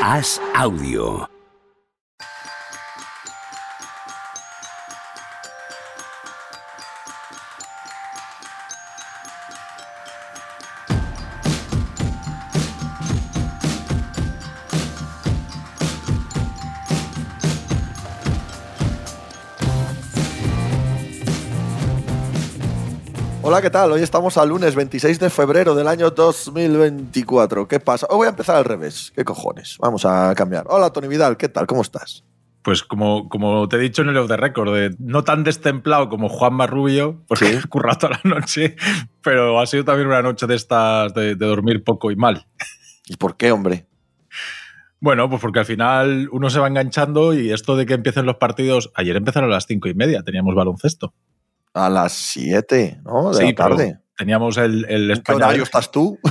Haz audio. Hola, ¿qué tal? Hoy estamos al lunes 26 de febrero del año 2024. ¿Qué pasa? Hoy voy a empezar al revés. ¿Qué cojones? Vamos a cambiar. Hola, Tony Vidal, ¿qué tal? ¿Cómo estás? Pues como, como te he dicho en el off the record, de no tan destemplado como Juan Marrubio, porque Sí. he currado toda la noche, pero ha sido también una noche de estas de, de dormir poco y mal. ¿Y por qué, hombre? Bueno, pues porque al final uno se va enganchando y esto de que empiecen los partidos, ayer empezaron a las cinco y media, teníamos baloncesto. A las 7, ¿no? De Sí, la tarde. pero Teníamos el, el ¿En qué España- horario estás tú?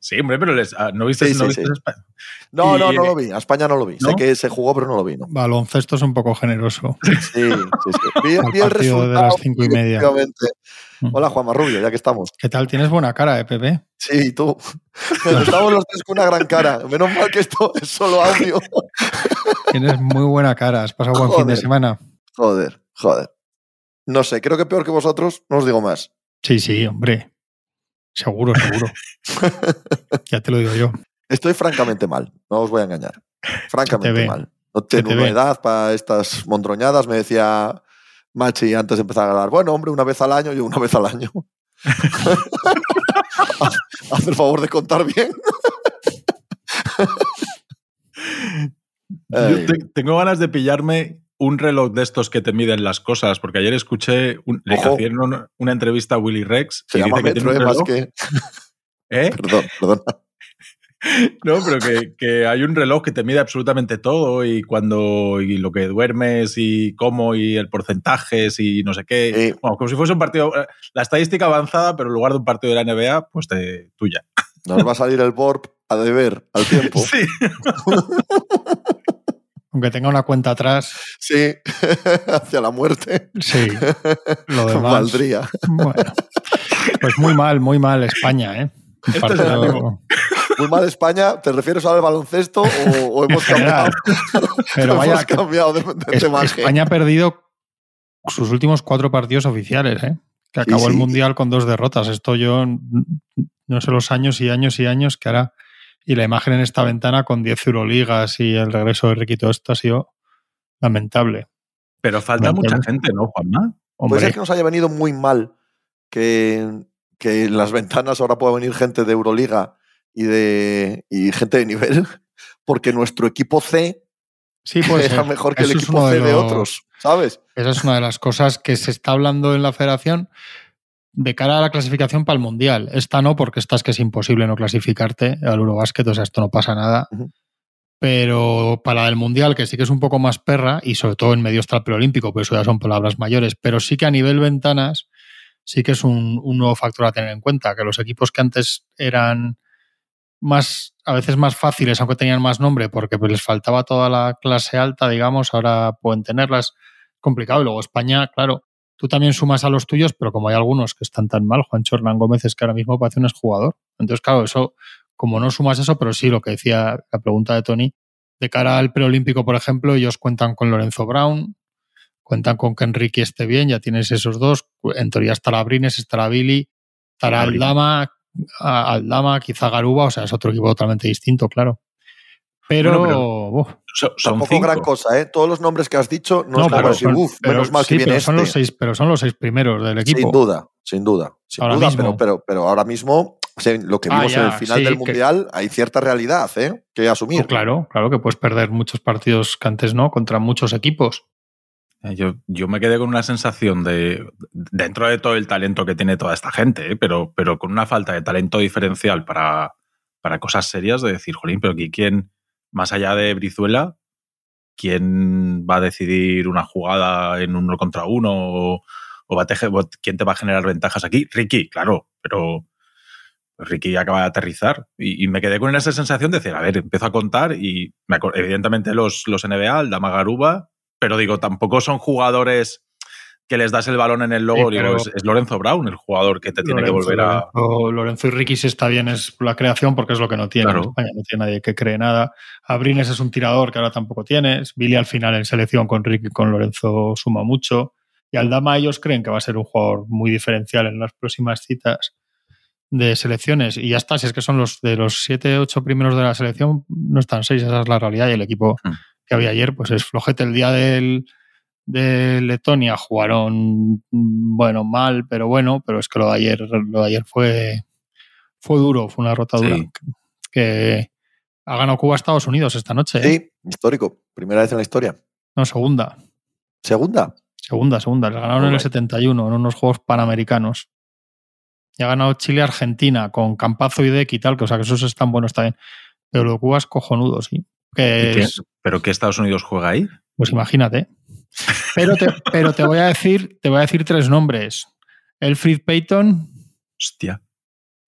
Sí, hombre, pero les- ah, ¿no viste, Sí, no sí, viste sí. España? No, Y- no, no lo vi. A España no lo vi. Sé que se jugó, pero no lo vi. ¿no? Baloncesto es un poco generoso. Sí, sí, sí. Vi, vi el partido de las cinco y media. Mm. Hola, Juan Marrubio, ya que estamos. ¿Qué tal? Tienes buena cara, ¿eh, Pepe? Sí, y tú. Estamos los tres con una gran cara. Menos mal que esto es solo audio. Tienes muy buena cara. ¿Has pasado buen fin de semana? Joder, joder. No sé, creo que peor que vosotros, no os digo más. Sí, sí, hombre. Seguro, seguro. ya te lo digo yo. Estoy francamente mal, no os voy a engañar. Francamente mal. No tengo te edad para estas mondroñadas, me decía Machi antes de empezar a hablar. Bueno, hombre, una vez al año, yo una vez al año. Haz haz el favor de contar bien. Yo Ay. te- tengo ganas de pillarme un reloj de estos que te miden las cosas, porque ayer escuché, un, le hicieron una, entrevista a Willy Rex Se y llama dice que tiene un más reloj, que. ¿eh? Perdón, perdón. No, pero que, que hay un reloj que te mide absolutamente todo y cuando y lo que duermes y cómo y el porcentaje y no sé qué. Bueno, como si fuese un partido, eh, la estadística avanzada, pero en lugar de un partido de la NBA, pues de tuya. Nos va a salir el BORP a deber al tiempo. Sí. Aunque tenga una cuenta atrás, Sí, hacia la muerte. sí. Lo demás. Valdría. Bueno. Pues muy mal, muy mal España, ¿eh? Este es el. Muy mal España, ¿te refieres ahora al baloncesto o, o hemos cambiado? Pero hemos vaya, que cambiado de, de Es- temaje. España ha perdido sus últimos cuatro partidos oficiales, ¿eh? Que Sí, acabó el. Mundial con dos derrotas. Esto yo no sé los años y años y años que hará. Y la imagen en esta ventana con 10 Euroligas y el regreso de Ricky, todo esto ha sido lamentable. Pero falta mucha gente, ¿no, Juanma? Puede ser que nos haya venido muy mal que, que en las ventanas ahora pueda venir gente de Euroliga y, de, y gente de nivel, porque nuestro equipo C sí, puede era mejor que el equipo C de, los- otros, ¿sabes? Esa es una de las cosas que se está hablando en la federación de cara a la clasificación para el Mundial. Esta no, porque esta es que es imposible no clasificarte al Eurobásquet, o sea, esto no pasa nada. Pero para el Mundial, que sí que es un poco más perra, y sobre todo en medio está el preolímpico, pues eso ya son palabras mayores, pero sí que a nivel ventanas, sí que es un, un nuevo factor a tener en cuenta, que los equipos que antes eran más, a veces más fáciles, aunque tenían más nombre, porque pues, les faltaba toda la clase alta, digamos, ahora pueden tenerlas complicado. Y luego España, claro, tú también sumas a los tuyos, pero como hay algunos que están tan mal, Juancho Hernán Gómez es que ahora mismo parece un exjugador. Entonces, claro, eso, como no sumas eso, pero sí lo que decía la pregunta de Tony, de cara al preolímpico, por ejemplo, ellos cuentan con Lorenzo Brown, cuentan con que Enrique esté bien, ya tienes esos dos. En teoría estará Brines, estará Billy, estará. Aldama, Aldama, quizá Garuba, o sea, es otro equipo totalmente distinto, claro. Pero, Bueno, pero- uf, son Tampoco cinco. gran cosa, ¿eh? Todos los nombres que has dicho no, No, pero "Uf, pero- menos mal sí, que viene pero son este". los seis, pero son los seis primeros del equipo. Sin duda, sin duda. Sin Ahora duda, mismo. pero, pero, pero ahora mismo, o sea, lo que Ah, vimos en el final sí, del que- Mundial, hay cierta realidad ¿eh? que asumir. Oh, claro, claro que puedes perder muchos partidos que antes no, contra muchos equipos. Eh, Yo, yo me quedé con una sensación de, dentro de todo el talento que tiene toda esta gente, ¿eh? pero, pero con una falta de talento diferencial para, para cosas serias, de decir, jolín, pero aquí quién, más allá de Brizuela, quién va a decidir una jugada en uno contra uno o, va a quién te va a generar ventajas aquí. Ricky, claro, pero Ricky acaba de aterrizar y, me quedé con esa sensación de decir, a ver, empiezo a contar y evidentemente los, los NBA, el Dama Garuba, pero digo, tampoco son jugadores que les das el balón en el logo, digo, es, Lorenzo Brown el jugador que te tiene que volver a. Lorenzo, y Ricky si está bien es la creación porque es lo que no tiene en España, no tiene nadie que cree nada. Abrines es un tirador que ahora tampoco tienes. Billy al final en selección con Ricky y con Lorenzo suma mucho. Y Aldama ellos creen que va a ser un jugador muy diferencial en las próximas citas de selecciones. Y ya está, si es que son los de los siete, ocho primeros de la selección, no están seis, esa es la realidad. Y el equipo hmm. que había ayer, pues es flojete el día del de Letonia jugaron, bueno, mal, pero bueno, pero es que lo de ayer, lo de ayer fue, fue duro, fue una rotadura que ha ganado Cuba a Estados Unidos esta noche. ¿eh? Sí, histórico, primera vez en la historia. No, segunda. ¿Segunda? Segunda, segunda. Le ganaron en el 71, en unos Juegos Panamericanos. Y ha ganado Chile-Argentina con Campazo y Deck y tal, que o sea que esos están buenos también. Pero lo de Cuba es cojonudo, sí. ¿Pero qué Estados Unidos juega ahí? Pues imagínate. Pero te, pero te voy a decir, te voy a decir tres nombres. Elfrid Payton. Hostia.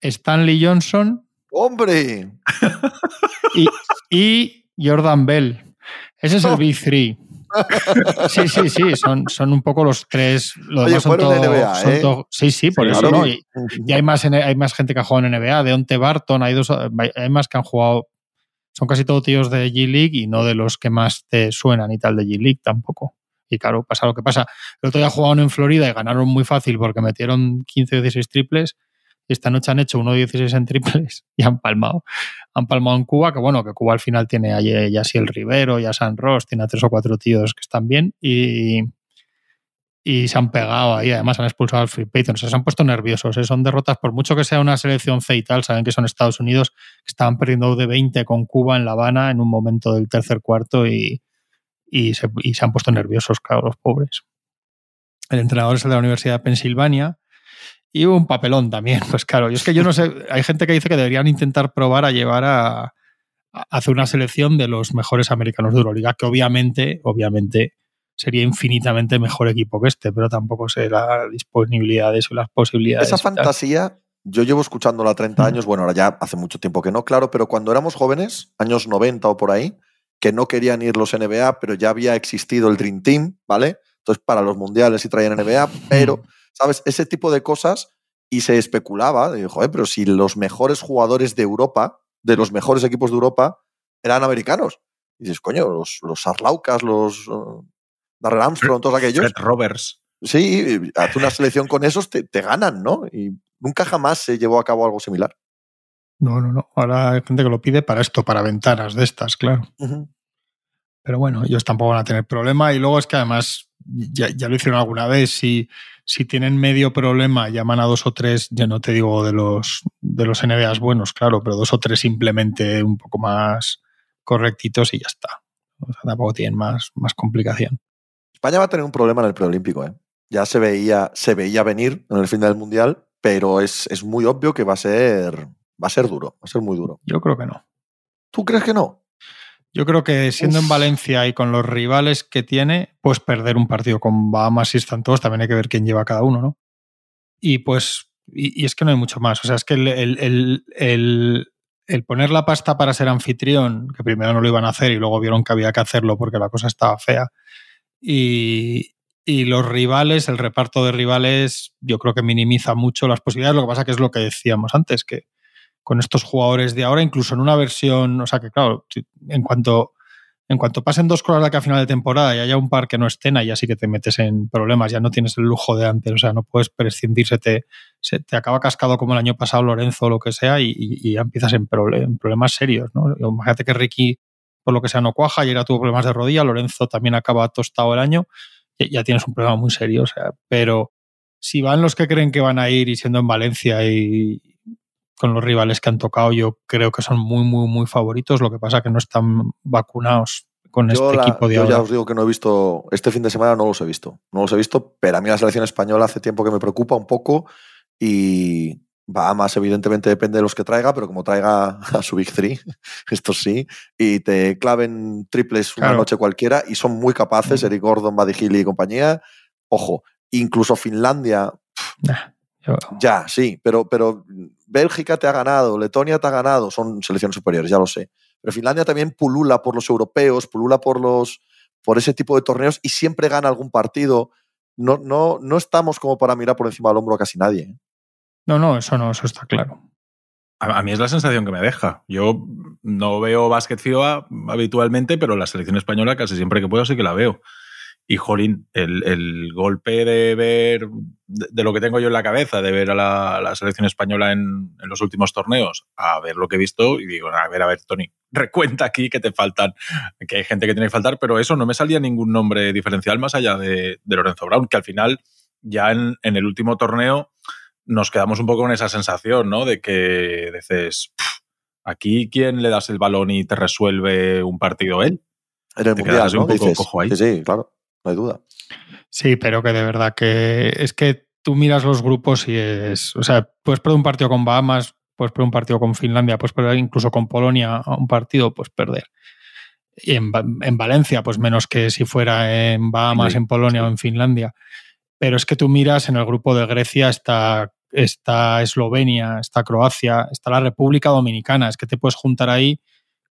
Stanley Johnson. ¡Hombre! Y, Jordan Bell. Ese es el Big Three. Sí, sí, sí, son, son un poco los tres. Los Oye, son, ¿eh? sí, sí, por eso no. Y, hay, más, hay más gente que ha jugado en NBA. Deonte Barton, hay, dos, hay más que han jugado. Son casi todos tíos de G-League y no de los que más te suenan y tal de G-League tampoco. Y claro, pasa lo que pasa. El otro día jugaron en Florida y ganaron muy fácil porque metieron 15 o 16 triples. Esta noche han hecho 1-16 en triples y han palmado. Han palmado en Cuba, que bueno, que Cuba al final tiene a así el Rivero, ya San Ross, tiene a tres o cuatro tíos que están bien y, y se han pegado ahí. Además han expulsado al Free Payton. se han puesto nerviosos. ¿eh? Son derrotas, por mucho que sea una selección C saben que son Estados Unidos, que estaban perdiendo de 20 con Cuba en La Habana en un momento del tercer cuarto y, y se, han puesto nerviosos, claro, los pobres. El entrenador es el de la Universidad de Pensilvania y un papelón también, pues claro. Y es que yo no sé, hay gente que dice que deberían intentar probar a llevar a, hacer una selección de los mejores americanos de Euroliga, que obviamente, obviamente sería infinitamente mejor equipo que este, pero tampoco sé las disponibilidades o las posibilidades. Esa fantasía, yo llevo escuchándola 30 años, bueno, ahora ya hace mucho tiempo que no, claro, pero cuando éramos jóvenes, años 90 o por ahí, que no querían ir los NBA, pero ya había existido el Dream Team, ¿vale? Entonces, para los mundiales sí traían NBA, pero, ¿sabes? Ese tipo de cosas y se especulaba, de, joder, pero si los mejores jugadores de Europa, de los mejores equipos de Europa, eran americanos. Y dices, coño, los, los Arlaucas, los uh, Darrell Armstrong, todos aquellos. Fred Roberts. Sí, hace una selección con esos, te, te, ganan, ¿no? Y nunca jamás se llevó a cabo algo similar. No, no, no. Ahora hay gente que lo pide para esto, para ventanas de estas, claro. Pero bueno, ellos tampoco van a tener problema. Y luego es que además, ya, lo hicieron alguna vez, si, si tienen medio problema, llaman a dos o tres, yo no te digo de los, de los NBAs buenos, claro, pero dos o tres simplemente un poco más correctitos y ya está. O sea, tampoco tienen más, más complicación. España va a tener un problema en el preolímpico, ¿eh? Ya se veía, se veía venir en el fin del Mundial, pero es, es muy obvio que va a ser Va a ser duro, va a ser muy duro. Yo creo que no. ¿Tú crees que no? Yo creo que siendo en Valencia y con los rivales que tiene, pues perder un partido con Bahamas y están todos, también hay que ver quién lleva cada uno, ¿no? Y pues, y, es que no hay mucho más. O sea, es que el, el, poner la pasta para ser anfitrión, que primero no lo iban a hacer y luego vieron que había que hacerlo porque la cosa estaba fea. Y, y los rivales, el reparto de rivales, yo creo que minimiza mucho las posibilidades. Lo que pasa que es lo que decíamos antes, que con estos jugadores de ahora, incluso en una versión, o sea que claro, en cuanto, en cuanto pasen dos cosas de aquí a final de temporada y haya un par que no estén, ahí ya que te metes en problemas, ya no tienes el lujo de antes, o sea, no puedes prescindir, se te, se te acaba cascado como el año pasado Lorenzo o lo que sea y, ya empiezas en, problemas serios, ¿no? Imagínate que Ricky, por lo que sea, no cuaja, ayer tuvo problemas de rodilla, Lorenzo también acaba tostado el año, y ya tienes un problema muy serio, o sea, pero si van los que creen que van a ir y siendo en Valencia y, con los rivales que han tocado, yo creo que son muy, muy, muy favoritos. Lo que pasa es que no están vacunados con este equipo de yo ya os digo que no he visto, este fin de semana no los he visto. No los he visto, pero a mí la selección española hace tiempo que me preocupa un poco y va más evidentemente depende de los que traiga, pero como traiga a su Big Three, esto sí, y te claven triples una noche cualquiera y son muy capaces, Eric Gordon, Buddy Hill y compañía, ojo, incluso Finlandia. Ya, sí, pero, pero Bélgica te ha ganado, Letonia te ha ganado, son selecciones superiores, ya lo sé. Pero Finlandia también pulula por los europeos, pulula por los por ese tipo de torneos y siempre gana algún partido. no, no, no estamos como para mirar por encima del hombro a casi nadie. ¿eh? No, no, eso no, eso está claro. A, mí es la sensación que me deja. Yo no veo básquet FIBA habitualmente, pero la selección española casi siempre que puedo sí que la veo. Y jolín, el, golpe de ver, de, lo que tengo yo en la cabeza, de ver a la, selección española en, los últimos torneos, a ver lo que he visto y digo, a ver, a ver, Tony, recuenta aquí que te faltan, que hay gente que tiene que faltar, pero eso no me salía ningún nombre diferencial más allá de, Lorenzo Brown, que al final ya en, el último torneo nos quedamos un poco con esa sensación, ¿no? De que dices, aquí quién le das el balón y te resuelve un partido él. En el mundial, ¿no? Sí, sí, claro no hay duda. Sí, pero que de verdad que es que tú miras los grupos y es, o sea, puedes perder un partido con Bahamas, puedes perder un partido con Finlandia, puedes perder incluso con Polonia un partido, pues perder. Y en, Valencia, pues menos que si fuera en Bahamas, en Polonia o en Finlandia. Pero es que tú miras en el grupo de Grecia está, está Eslovenia, está Croacia, está la República Dominicana. Es que te puedes juntar ahí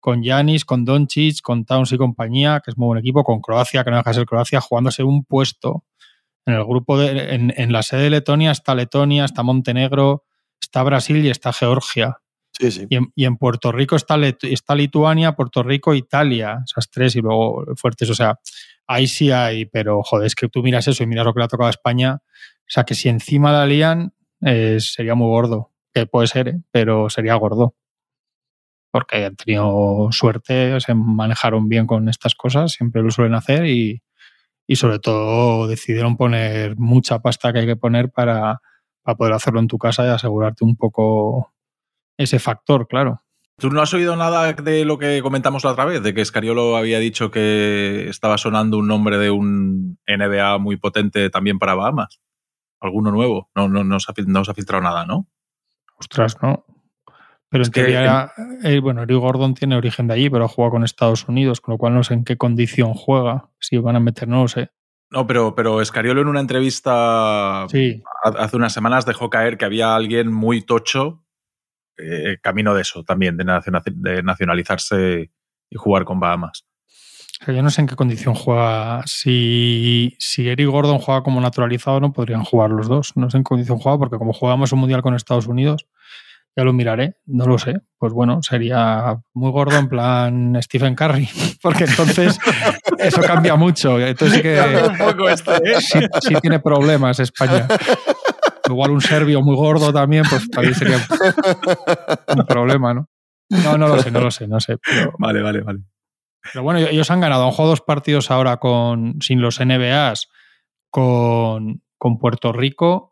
con Yanis, con Doncic, con Towns y compañía, que es muy buen equipo, con Croacia, que no deja de ser Croacia, jugándose un puesto en el grupo de, en, la sede de Letonia está Letonia, está Montenegro, está Brasil y está Georgia. Sí, sí. Y, en, Puerto Rico está, está Lituania, Puerto Rico, Italia, esas tres y luego fuertes. O sea, ahí sí hay, pero joder, es que tú miras eso y miras lo que le ha tocado a España. O sea, que si encima la lían, eh, sería muy gordo. Que puede ser, ¿eh? pero sería gordo porque han tenido suerte, se manejaron bien con estas cosas, siempre lo suelen hacer y, sobre todo decidieron poner mucha pasta que hay que poner para, poder hacerlo en tu casa y asegurarte un poco ese factor, claro. ¿Tú no has oído nada de lo que comentamos la otra vez? De que Scariolo había dicho que estaba sonando un nombre de un NBA muy potente también para Bahamas. ¿Alguno nuevo? No, no, no, se, ha, no se ha filtrado nada, ¿no? Ostras, no. Pero es en teoría, eh, bueno, Eric Gordon tiene origen de allí, pero juega con Estados Unidos, con lo cual no sé en qué condición juega, si van a meter, no lo sé. No, pero, pero Escariolo en una entrevista hace unas semanas dejó caer que había alguien muy tocho, eh, camino de eso también, de, nacionalizarse y jugar con Bahamas. yo no sé en qué condición juega. Si, si Eric Gordon juega como naturalizado, no podrían jugar los dos. No sé en qué condición juega, porque como jugamos un mundial con Estados Unidos, ya lo miraré, no lo sé. Pues bueno, sería muy gordo en plan Stephen Curry, porque entonces eso cambia mucho. Entonces sí que ¿eh? sí, tiene problemas España. Igual un serbio muy gordo también, pues ahí sería un problema, ¿no? No, no lo sé, no lo sé, no sé. Vale, vale, vale. Pero bueno, ellos han ganado, han jugado dos partidos ahora con, sin los NBAs con, con Puerto Rico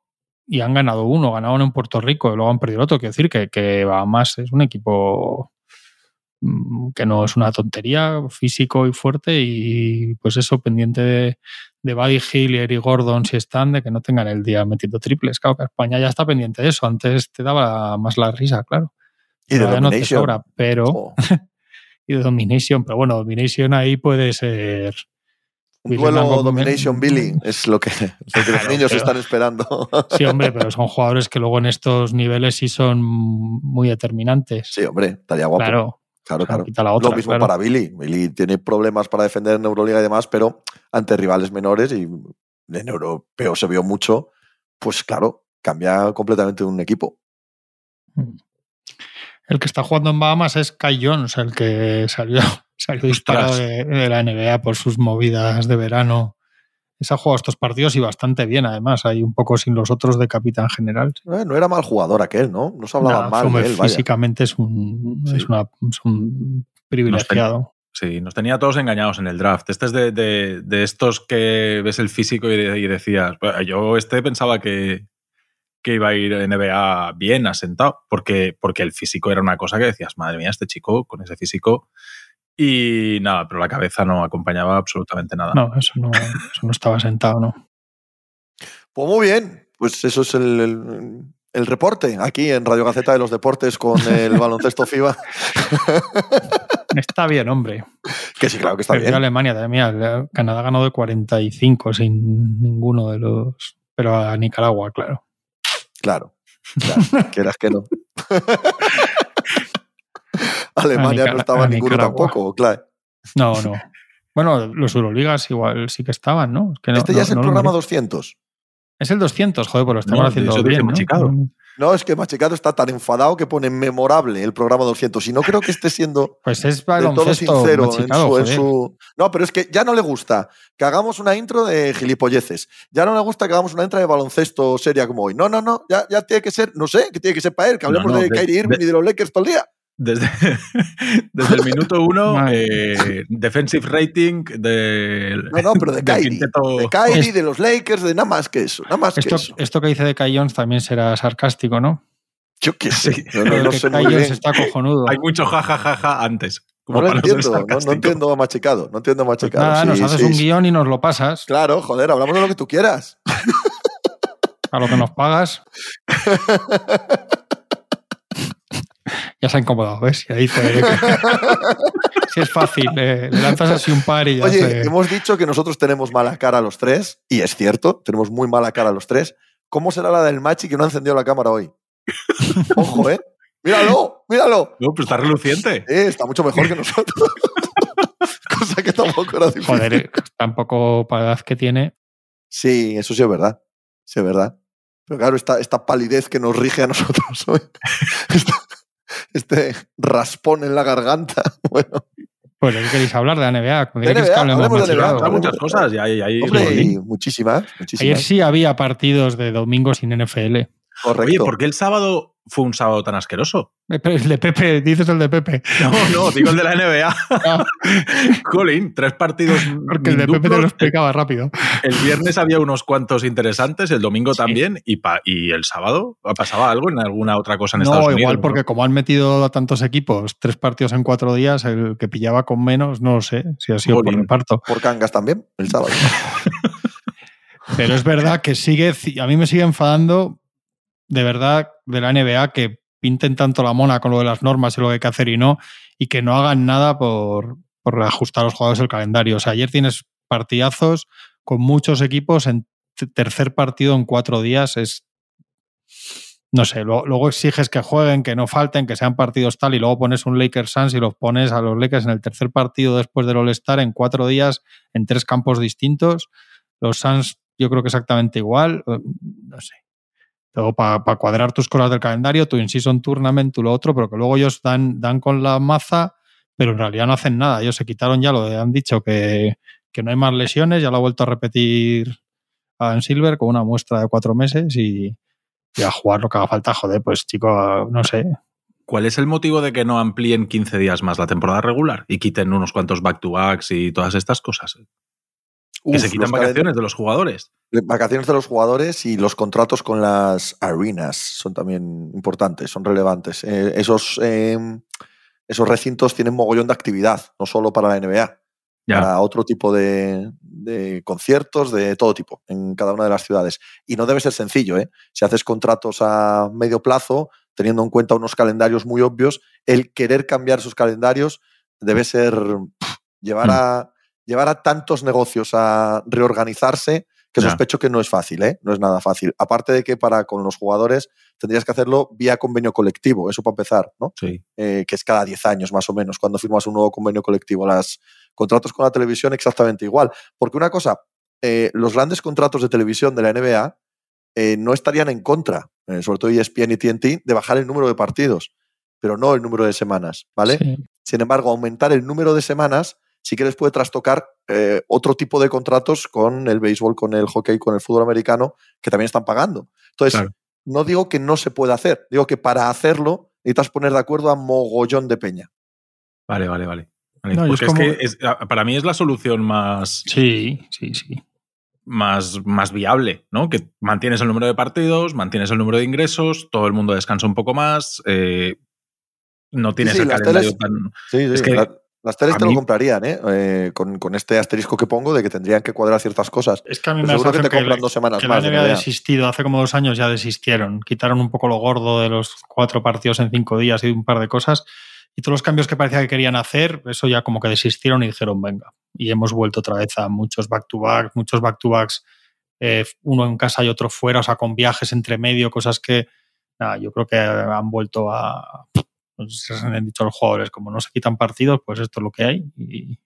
y han ganado uno, ganaron en Puerto Rico y luego han perdido otro. Quiero decir que, que más es un equipo mm, que no es una tontería, físico y fuerte y pues eso, pendiente de, de Buddy Hill y Eric Gordon si están, de que no tengan el día metiendo triples. Claro que España ya está pendiente de eso, antes te daba más la risa, claro. Y de Domination. pero... Oh. y de Domination, pero bueno, Domination ahí puede ser duelo Domination Billy es lo que, los niños están esperando. Sí, hombre, pero son jugadores que luego en estos niveles sí son muy determinantes. Sí, hombre, estaría guapo. Claro. Claro, claro. lo mismo para Billy. Billy tiene problemas para defender en Euroliga y demás, pero ante rivales menores y en europeo se vio mucho, pues claro, cambia completamente un equipo. Mm. El que está jugando en Bahamas es Kai Jones, el que salió Salió disparado de, la NBA por sus movidas de verano. Se ha jugado estos partidos y bastante bien, además. Hay un poco sin los otros de capitán general. Eh, no era mal jugador aquel, ¿no? No se hablaba mal de él. Físicamente es un, es, un privilegiado. sí, nos tenía todos engañados en el draft. Este es de, estos que ves el físico y, decías, yo este pensaba que, que iba a ir NBA bien asentado, porque, porque el físico era una cosa que decías, madre mía, este chico con ese físico y nada, pero la cabeza no acompañaba absolutamente nada. No, eso no, estaba sentado, ¿no? Pues muy bien, pues eso es el, reporte aquí en Radio Gaceta de los Deportes con el baloncesto FIBA. Está bien, hombre. Que sí, claro que está bien. Alemania también. Canadá ganó de 45 sin ninguno de los. Pero a Nicaragua, claro. Claro. claro. Quieras que no. Alemania no estaba ninguno tampoco, claro. No, no. Bueno, los Euroligas igual sí que estaban, ¿no? que este ya es el programa 200. Es el 200, joder, pues lo estamos haciendo bien. Machicado. ¿no? es que Machicado está tan enfadado que pone memorable el programa 200. Y no creo que esté siendo pues es del todo sincero en su, No, pero es que ya no le gusta que hagamos una intro de gilipolleces. Ya no le gusta que hagamos una intro de baloncesto seria como hoy. No, no, no. Ya, ya tiene que ser, no sé, que tiene que ser para él, que hablemos de, Kyrie Irving y de los Lakers todo el día. Desde, desde el minuto uno, eh, defensive rating de. No, no, pero de Kyrie. De Kyrie, de los Lakers, de nada más que eso. Nada más esto, que eso. esto que dice de Kai también será sarcástico, ¿no? Yo qué sé. Sí. No, no, sé muy bien. está cojonudo. Hay mucho jajajaja antes. no lo entiendo, no, entiendo a machicado, no entiendo pues machicado. nada, nos haces un guion y nos lo pasas. Claro, joder, hablamos de lo que tú quieras. A lo que nos pagas. ya se ha incomodado, ¿ves? Y ahí dice si es fácil, le lanzas así un par y ya Oye, hemos dicho que nosotros tenemos mala cara a los tres, y es cierto, tenemos muy mala cara a los tres. ¿Cómo será la del Machi que no ha encendido la cámara hoy? Ojo, ¿eh? Míralo, míralo. No, pero está reluciente. Está mucho mejor que nosotros. Cosa que tampoco era difícil. Joder, eh, tampoco para la edad que tiene. Sí, eso sí es verdad. Sí es verdad. Pero claro, esta, esta palidez que nos rige a nosotros hoy este raspón en la garganta. Bueno. Pues ¿qué queréis hablar de la NBA? De NBA, que hablemos de NBA. Hay muchas cosas. Y hay, hay, Hombre, muchísimas, muchísimas. Ayer sí había partidos de domingo sin NFL. Correcto. Oye, ¿por qué el sábado fue un sábado tan asqueroso? El de Pepe, dices el de Pepe. No, no, digo el de la NBA. Ah. Colin, tres partidos. Porque el de Pepe te lo explicaba rápido. El viernes había unos cuantos interesantes, el domingo también, y, y el sábado pasaba algo en alguna otra cosa en Estados Unidos. igual no, igual porque como han metido a tantos equipos, tres partidos en cuatro días, el que pillaba con menos, no lo sé si ha sido por reparto. Por cangas también, el sábado. Pero es verdad que sigue, a mí me sigue enfadando de verdad de la NBA que pinten tanto la mona con lo de las normas y lo que hay que hacer y no, y que no hagan nada por, por ajustar a los jugadores el calendario. O sea, ayer tienes partidazos con muchos equipos en tercer partido en cuatro días. Es. No sé, luego, exiges que jueguen, que no falten, que sean partidos tal, y luego pones un Lakers Suns y los pones a los Lakers en el tercer partido después del All-Star en cuatro días en tres campos distintos. Los Suns, yo creo que exactamente igual. No sé para cuadrar tus cosas del calendario, tu in-season tournament, tu lo otro, pero que luego ellos dan, dan con la maza, pero en realidad no hacen nada. Ellos se quitaron ya lo han dicho que, que no hay más lesiones, ya lo ha vuelto a repetir en Silver con una muestra de cuatro meses y, y, a jugar lo que haga falta. Joder, pues chico, no sé. ¿Cuál es el motivo de que no amplíen 15 días más la temporada regular y quiten unos cuantos back-to-backs y todas estas cosas? Que se quitan vacaciones de los jugadores. Vacaciones de los jugadores y los contratos con las arenas son también importantes, son relevantes. Eh, esos, em, esos recintos tienen mogollón de actividad, no solo para la NBA, para otro tipo de, conciertos de todo tipo en cada una de las ciudades. Y no debe ser sencillo, ¿eh? Si haces contratos a medio plazo, teniendo en cuenta unos calendarios muy obvios, el querer cambiar esos calendarios debe ser llevar mm. a llevar a tantos negocios a reorganizarse que sospecho que no es fácil, ¿eh? No es nada fácil. Aparte de que para con los jugadores tendrías que hacerlo vía convenio colectivo, eso para empezar, ¿no? Sí. Eh, que es cada 10 años más o menos cuando firmas un nuevo convenio colectivo. Los contratos con la televisión exactamente igual. Porque una cosa, eh, los grandes contratos de televisión de la NBA no estarían en contra, sobre todo ESPN y TNT, de bajar el número de partidos, pero no el número de semanas, ¿vale? Sin embargo, aumentar el número de semanas sí que les puede trastocar eh, otro tipo de contratos con el béisbol, con el hockey, con el fútbol americano, que también están pagando. Entonces, no digo que no se pueda hacer, digo que para hacerlo necesitas poner de acuerdo a mogollón de peña. Vale, vale, vale. Porque es, que para mí es la solución más. Sí, sí, sí. Más, más viable, ¿no? Que mantienes el número de partidos, mantienes el número de ingresos, todo el mundo descansa un poco más, eh, no tienes el calendario tan. Sí, sí, es que, las teles te lo comprarían, ¿eh? eh con, con, este asterisco que pongo de que tendrían que cuadrar ciertas cosas. Es que a mí me que te compran dos semanas que más. La NBA ha desistido, hace como dos años ya desistieron. Quitaron un poco lo gordo de los cuatro partidos en cinco días y un par de cosas. Y todos los cambios que parecía que querían hacer, eso ya como que desistieron y dijeron, venga. Y hemos vuelto otra vez a muchos back-to-back, muchos back-to-backs, eh, uno en casa y otro fuera, o sea, con viajes entre medio, cosas que, nada, yo creo que han vuelto a pues se han dicho los jugadores, como no se quitan partidos, pues esto es lo que hay. Y,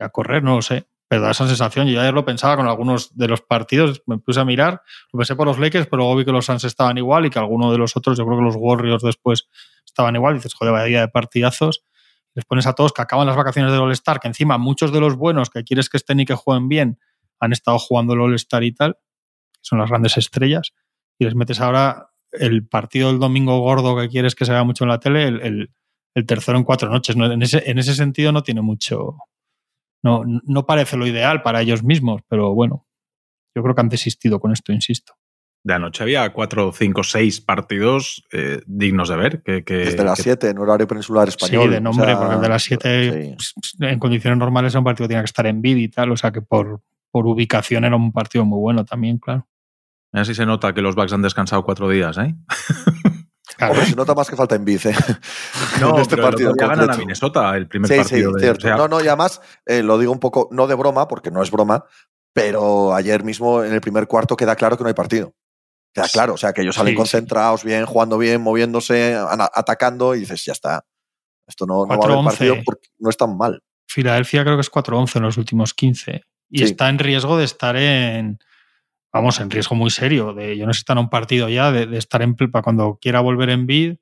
a correr, no lo sé. Pero da esa sensación. Yo ayer lo pensaba con algunos de los partidos, me puse a mirar, lo pensé por los Lakers, pero luego vi que los Suns estaban igual y que algunos de los otros, yo creo que los Warriors después estaban igual. Y dices, joder, vaya día de partidazos. Les pones a todos que acaban las vacaciones del All-Star, que encima muchos de los buenos que quieres que estén y que jueguen bien han estado jugando el All-Star y tal, que son las grandes estrellas, y les metes ahora el partido del domingo gordo que quieres que se vea mucho en la tele, el, el, tercero en cuatro noches. En, ese, en ese sentido no tiene mucho, no, no parece lo ideal para ellos mismos, pero bueno, yo creo que han desistido con esto, insisto. De anoche había cuatro, cinco, seis partidos eh, dignos de ver. Que, que Desde las que- siete, en horario peninsular español. Sí, de nombre, o sea, porque el de las siete, sí. en condiciones normales, un partido tiene que estar en vid y tal, o sea que por, por ubicación era un partido muy bueno también, claro. Mira si se nota que los Bucks han descansado cuatro días, ¿eh? Claro. Hombre, se nota más que falta en bici. No, en este pero partido día ganan a. Minnesota el primer Sí, sí, partido. de, cierto. o sea, no, no, y además eh, lo digo un poco, no de broma, porque no es broma, pero ayer mismo en el primer cuarto queda claro que no hay partido. Queda claro, o sea, que ellos salen Sí, sí. concentrados, bien, jugando bien, moviéndose, atacando, y dices, ya está. Esto no, no va a haber 4-11. partido porque no es tan mal. Filadelfia creo que es 4-11 en los últimos 15 y Sí. está en riesgo de estar en, vamos, en riesgo muy serio, de yo no sé si están en un partido ya, de, de estar en, para cuando quiera volver en bid,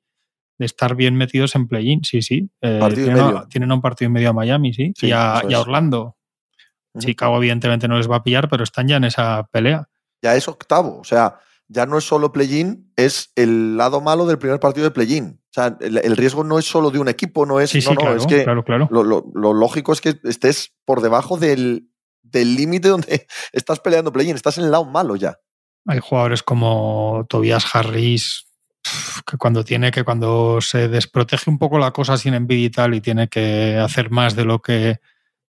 de estar bien metidos en play-in, sí, sí. Eh, Partido y tienen, medio. a- tienen un partido y medio a Miami, sí, Sí, y, a, y a. Orlando. Chicago evidentemente no les va a pillar, pero están ya en esa pelea. Ya es octavo, o sea, ya no es solo play-in, es el lado malo del primer partido de play-in. O sea, el, el riesgo no es solo de un equipo, no es. Sí, no, sí, no, claro, es que claro, claro. lo, lo- lo lógico es que estés por debajo del del límite donde estás peleando play-in, estás en el lado malo ya. Hay jugadores como Tobias Harris que cuando tiene que cuando se desprotege un poco la cosa sin Embiid y tal y tiene que hacer más de lo que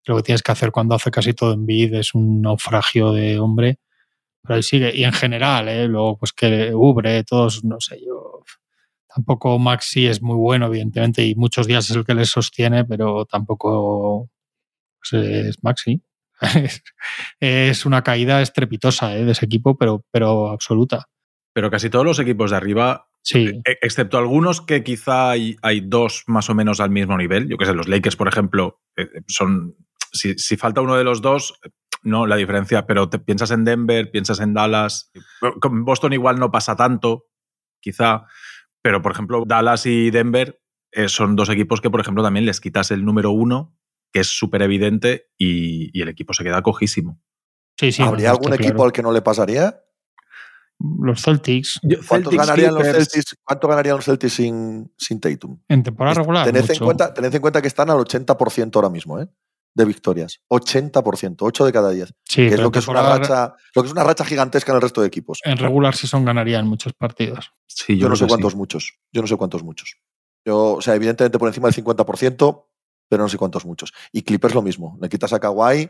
lo que tienes que hacer cuando hace casi todo Embiid es un naufragio de hombre pero ahí sigue y en general ¿eh? luego pues que Ubre todos no sé yo tampoco Maxi es muy bueno evidentemente y muchos días es el que les sostiene pero tampoco pues, es Maxi es una caída estrepitosa ¿eh? de ese equipo pero pero absoluta Pero casi todos los equipos de arriba, sí e- excepto algunos que quizá hay, hay dos más o menos al mismo nivel. Yo que sé, los Lakers, por ejemplo, eh, son. Si, si falta uno de los dos, no la diferencia, pero te piensas en Denver, piensas en Dallas. Con Boston igual no pasa tanto, quizá. Pero, por ejemplo, Dallas y Denver eh, son dos equipos que, por ejemplo, también les quitas el número uno, que es súper evidente, y, y el equipo se queda cojísimo. sí sí ¿Habría no, algún equipo claro. al que no le pasaría? los Celtics ¿Cuántos Celtics, ganarían los Celtics, ¿Cuánto ganarían los Celtics sin, sin Tatum? en temporada regular Tened en, cuenta, tened en cuenta que están al 80% ahora mismo, ¿eh? De victorias. 80%, 8 de cada 10. sí Que es lo que es, una racha, lo que es una racha gigantesca en el resto de equipos. en regular season ganarían muchos partidos Sí, Yo, no sé sí. cuántos muchos. Yo no sé cuántos muchos. Yo, o sea, evidentemente por encima del 50%, pero no sé cuántos muchos. Y Clippers lo mismo. Le quitas a Kawhi,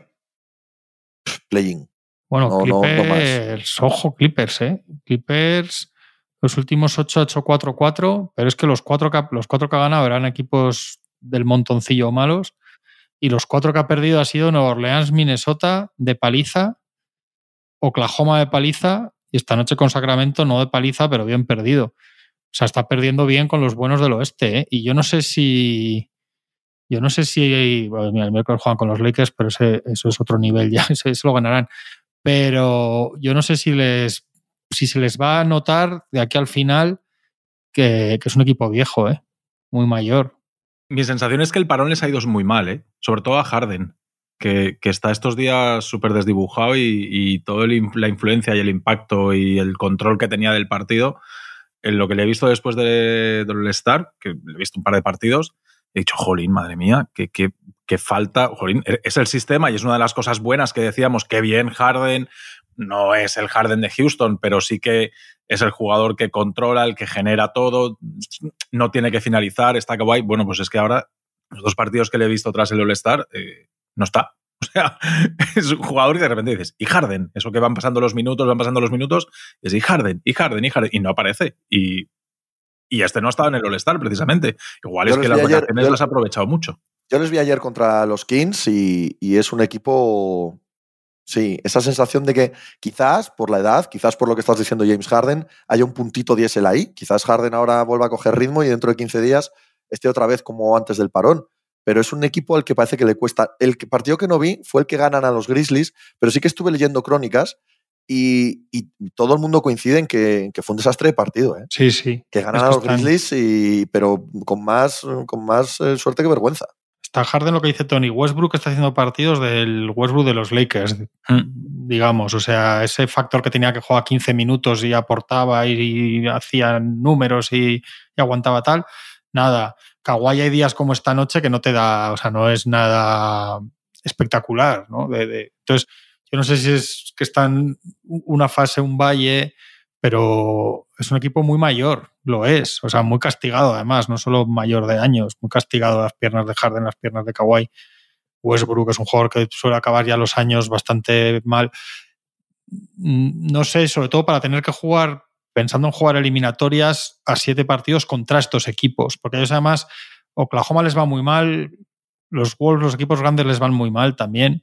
pff, play-in. Bueno, No, no, no. Clippers, ojo, Clippers, ¿eh? Clippers, los últimos 8 8 4 4 pero es que los cuatro, que, los cuatro que ha ganado eran equipos del montoncillo malos, y los cuatro que ha perdido ha sido Nueva Orleans, Minnesota, de paliza, Oklahoma de paliza, y esta noche con Sacramento no de paliza, pero bien perdido. O sea, está perdiendo bien con los buenos del oeste, ¿eh? Y yo no sé si. Yo no sé si. Bueno, mira, el miércoles juegan con los Lakers, pero ese, eso es otro nivel ya, ese lo ganarán pero yo no sé si les si se les va a notar de aquí al final que, que es un equipo viejo, ¿eh? muy mayor. Mi sensación es que el parón les ha ido muy mal, ¿eh? sobre todo a Harden, que, que está estos días súper desdibujado y, y toda la influencia y el impacto y el control que tenía del partido, en lo que le he visto después de, del All-Star, que le he visto un par de partidos, he dicho, jolín, madre mía, que, falta, jolín, es el sistema y es una de las cosas buenas que decíamos, que bien Harden, no es el Harden de Houston, pero sí que es el jugador que controla, el que genera todo, no tiene que finalizar, está guay. Bueno, pues es que ahora, los dos partidos que le he visto tras el All-Star, eh, no está. O sea, es un jugador que de repente dices, y Harden, eso que van pasando los minutos, van pasando los minutos, es y Harden, y Harden, y Harden, y no aparece. Y, y este no ha estado en el All-Star precisamente. Igual Yo es que las ayer- vacaciones yo- las ha aprovechado mucho. Yo les vi ayer contra los Kings y, y es un equipo. Sí, esa sensación de que quizás por la edad, quizás por lo que estás diciendo James Harden, haya un puntito diésel ahí. Quizás Harden ahora vuelva a coger ritmo y dentro de 15 días esté otra vez como antes del parón. pero es un equipo al que parece que le cuesta. El partido que no vi fue el que ganan a los Grizzlies, pero sí que estuve leyendo crónicas y, todo el mundo coincide en que, fue un desastre de partido. ¿eh? Sí, sí. Que ganan a los Grizzlies, y, pero con más, con más eh, suerte que vergüenza. Está Harden lo que dice Tony. Westbrook está haciendo partidos del Westbrook de los Lakers, mm. digamos. O sea, ese factor que tenía que jugar 15 minutos y aportaba y, hacía números y, aguantaba tal. Nada. Kawhi hay días como esta noche que no te da, o sea, no es nada espectacular, ¿no? entonces, yo no sé si es que está en una fase, un valle, pero es un equipo muy mayor, lo es, o sea, muy castigado además, no solo mayor de años, muy castigado las piernas de Harden, las piernas de Kawhi. Westbrook es un jugador que suele acabar ya los años bastante mal. Mm, no sé, sobre todo para tener que jugar, pensando en jugar eliminatorias a siete partidos contra estos equipos, porque ellos además, Oklahoma les va muy mal, los Wolves, los equipos grandes les van muy mal también.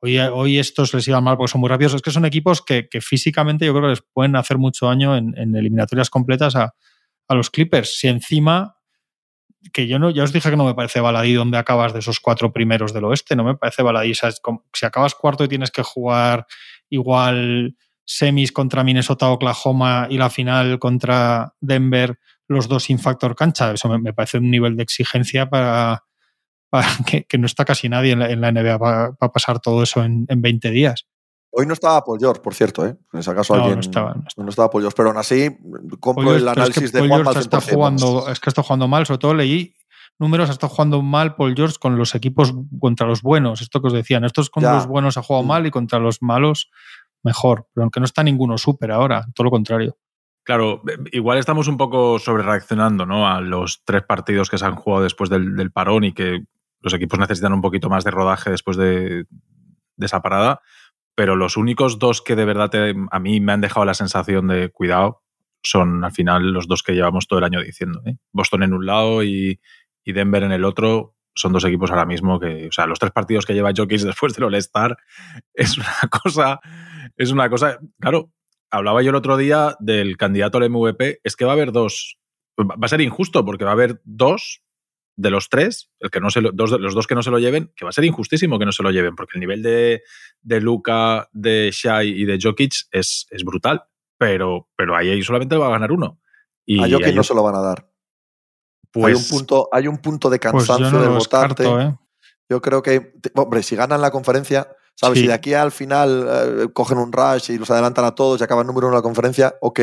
Hoy, estos les iban mal porque son muy rápidos. Es que son equipos que, físicamente yo creo que les pueden hacer mucho daño en, eliminatorias completas a, los Clippers. Si encima, que yo no, ya os dije que no me parece baladí donde acabas de esos cuatro primeros del oeste, no me parece baladí. si acabas cuarto y tienes que jugar igual semis contra Minnesota, Oklahoma y la final contra Denver, los dos sin factor cancha, eso me parece un nivel de exigencia para, que, no está casi nadie en la, NBA para, pasar todo eso en, 20 días. Hoy no estaba Paul George, por cierto, ¿eh? En ese caso alguien. No estaba, no estaba. Paul George, pero aún así compro el análisis de Juan George está jugando, Es que está jugando mal, sobre todo leí números, está jugando mal Paul George con los equipos contra los buenos. Esto que os decían, estos con los buenos ha jugado mm. mal y contra los malos mejor. Pero aunque no está ninguno súper ahora, todo lo contrario. Claro, igual estamos un poco sobre reaccionando ¿no? a los tres partidos que se han jugado después del parón y que los equipos necesitan un poquito más de rodaje después de, esa parada, pero los únicos dos que de verdad a mí me han dejado la sensación de cuidado son al final los dos que llevamos todo el año diciendo. ¿eh? Boston en un lado y, Denver en el otro son dos equipos ahora mismo que, o sea, los tres partidos que lleva Jokic después del All-Star es una cosa, es una cosa, claro, hablaba yo el otro día del candidato al MVP, es que va a haber dos, va a ser injusto porque va a haber dos de los tres, el que no se dos, los dos que no se lo lleven, que va a ser injustísimo que no se lo lleven, porque el nivel de, de Luca, de Shai y de Jokic es, es brutal, pero, pero ahí solamente va a ganar uno. Y a Jokic no se lo van a dar. Pues, hay, un pues punto, hay un punto de pues cansancio del votante. ¿eh? Yo creo que, hombre, si ganan la conferencia, ¿sabes? Si de aquí al final eh, cogen un rush y los adelantan a todos y acaban número uno en la conferencia, ok.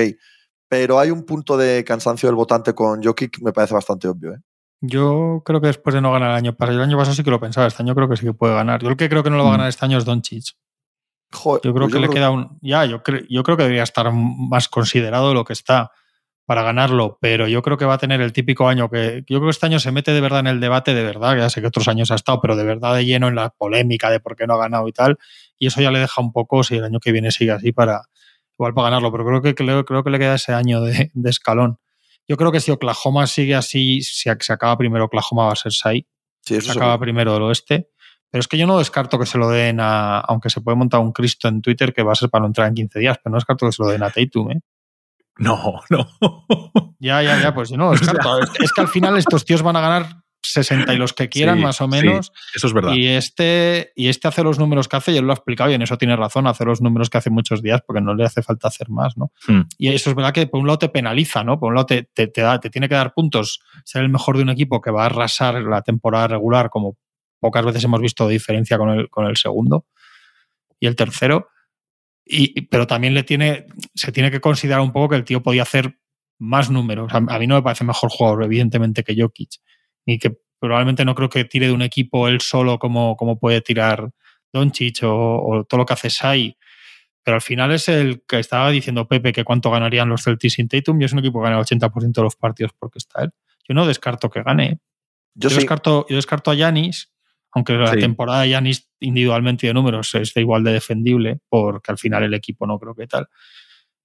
Pero hay un punto de cansancio del votante con Jokic, me parece bastante obvio. ¿eh? Yo creo que después de no ganar el año pasado, el año pasado sí que lo pensaba, este año creo que sí que puede ganar. Yo el que creo que no lo va a mm. ganar este año es Doncic. Joder, yo creo pues que le queda un. Ya, yo, creo, yo creo que debería estar más considerado de lo que está para ganarlo, pero yo creo que va a tener el típico año que. Yo creo que este año se mete de verdad en el debate, de verdad, ya sé que otros años ha estado, pero de verdad de lleno en la polémica de por qué no ha ganado y tal. Y eso ya le deja un poco, si el año que viene sigue así, para igual para ganarlo, pero creo que, creo, creo que le queda ese año de escalón. Yo creo que si Oklahoma sigue así, si se acaba primero Oklahoma va a ser Sai. Sí, se acaba primero del oeste. Pero es que yo no descarto que se lo den a. Aunque se puede montar un Cristo en Twitter que va a ser para no entrar en 15 días, pero no descarto que se lo den a Tatum, ¿eh? No, no. Ya, ya, ya, pues yo no descarto. es que al final estos tíos van a ganar 60 y los que quieran, más o menos. eso es verdad. Y este, y este hace los números que hace, y él lo ha explicado, y en eso tiene razón, hace los números que hace muchos días, porque no le hace falta hacer más, ¿no? Hmm. Y eso es verdad que por un lado te penaliza, ¿no? Por un lado te, te, da, te tiene que dar puntos, ser el mejor de un equipo que va a arrasar la temporada regular, como pocas veces hemos visto de diferencia con el, con el segundo y el tercero. Y, pero también le tiene, se tiene que considerar un poco que el tío podía hacer más números. A, a mí no me parece mejor jugador, evidentemente, que Jokic y que probablemente no creo que tire de un equipo él solo como, como puede tirar Doncic o, o todo lo que hace Sai. Pero al final es el que estaba diciendo Pepe que cuánto ganarían los Celtics sin Tatum y es un equipo que gana el 80% de los partidos porque está él. Yo no descarto que gane. Yo, descarto, yo descarto a Yanis, aunque la temporada de Yanis individualmente de números es igual de defendible, porque al final el equipo no creo que tal.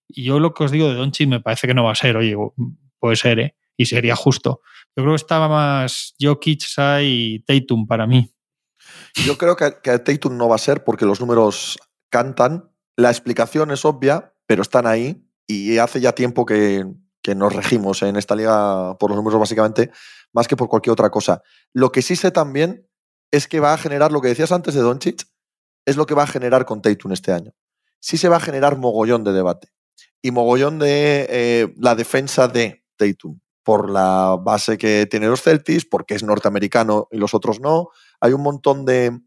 Y yo lo que os digo de Doncic me parece que no va a ser, oye, puede ser, ¿eh? y sería justo. Yo creo que estaba más Jokic, y Tatum para mí. Yo creo que, que no va a ser porque los números cantan. La explicación es obvia, pero están ahí y hace ya tiempo que, que nos regimos en esta liga por los números básicamente, más que por cualquier otra cosa. Lo que sí sé también es que va a generar lo que decías antes de Doncic, es lo que va a generar con Tatum este año. Sí se va a generar mogollón de debate y mogollón de eh, la defensa de Tatum por la base que tiene los Celtics, porque es norteamericano y los otros no. Hay un montón de...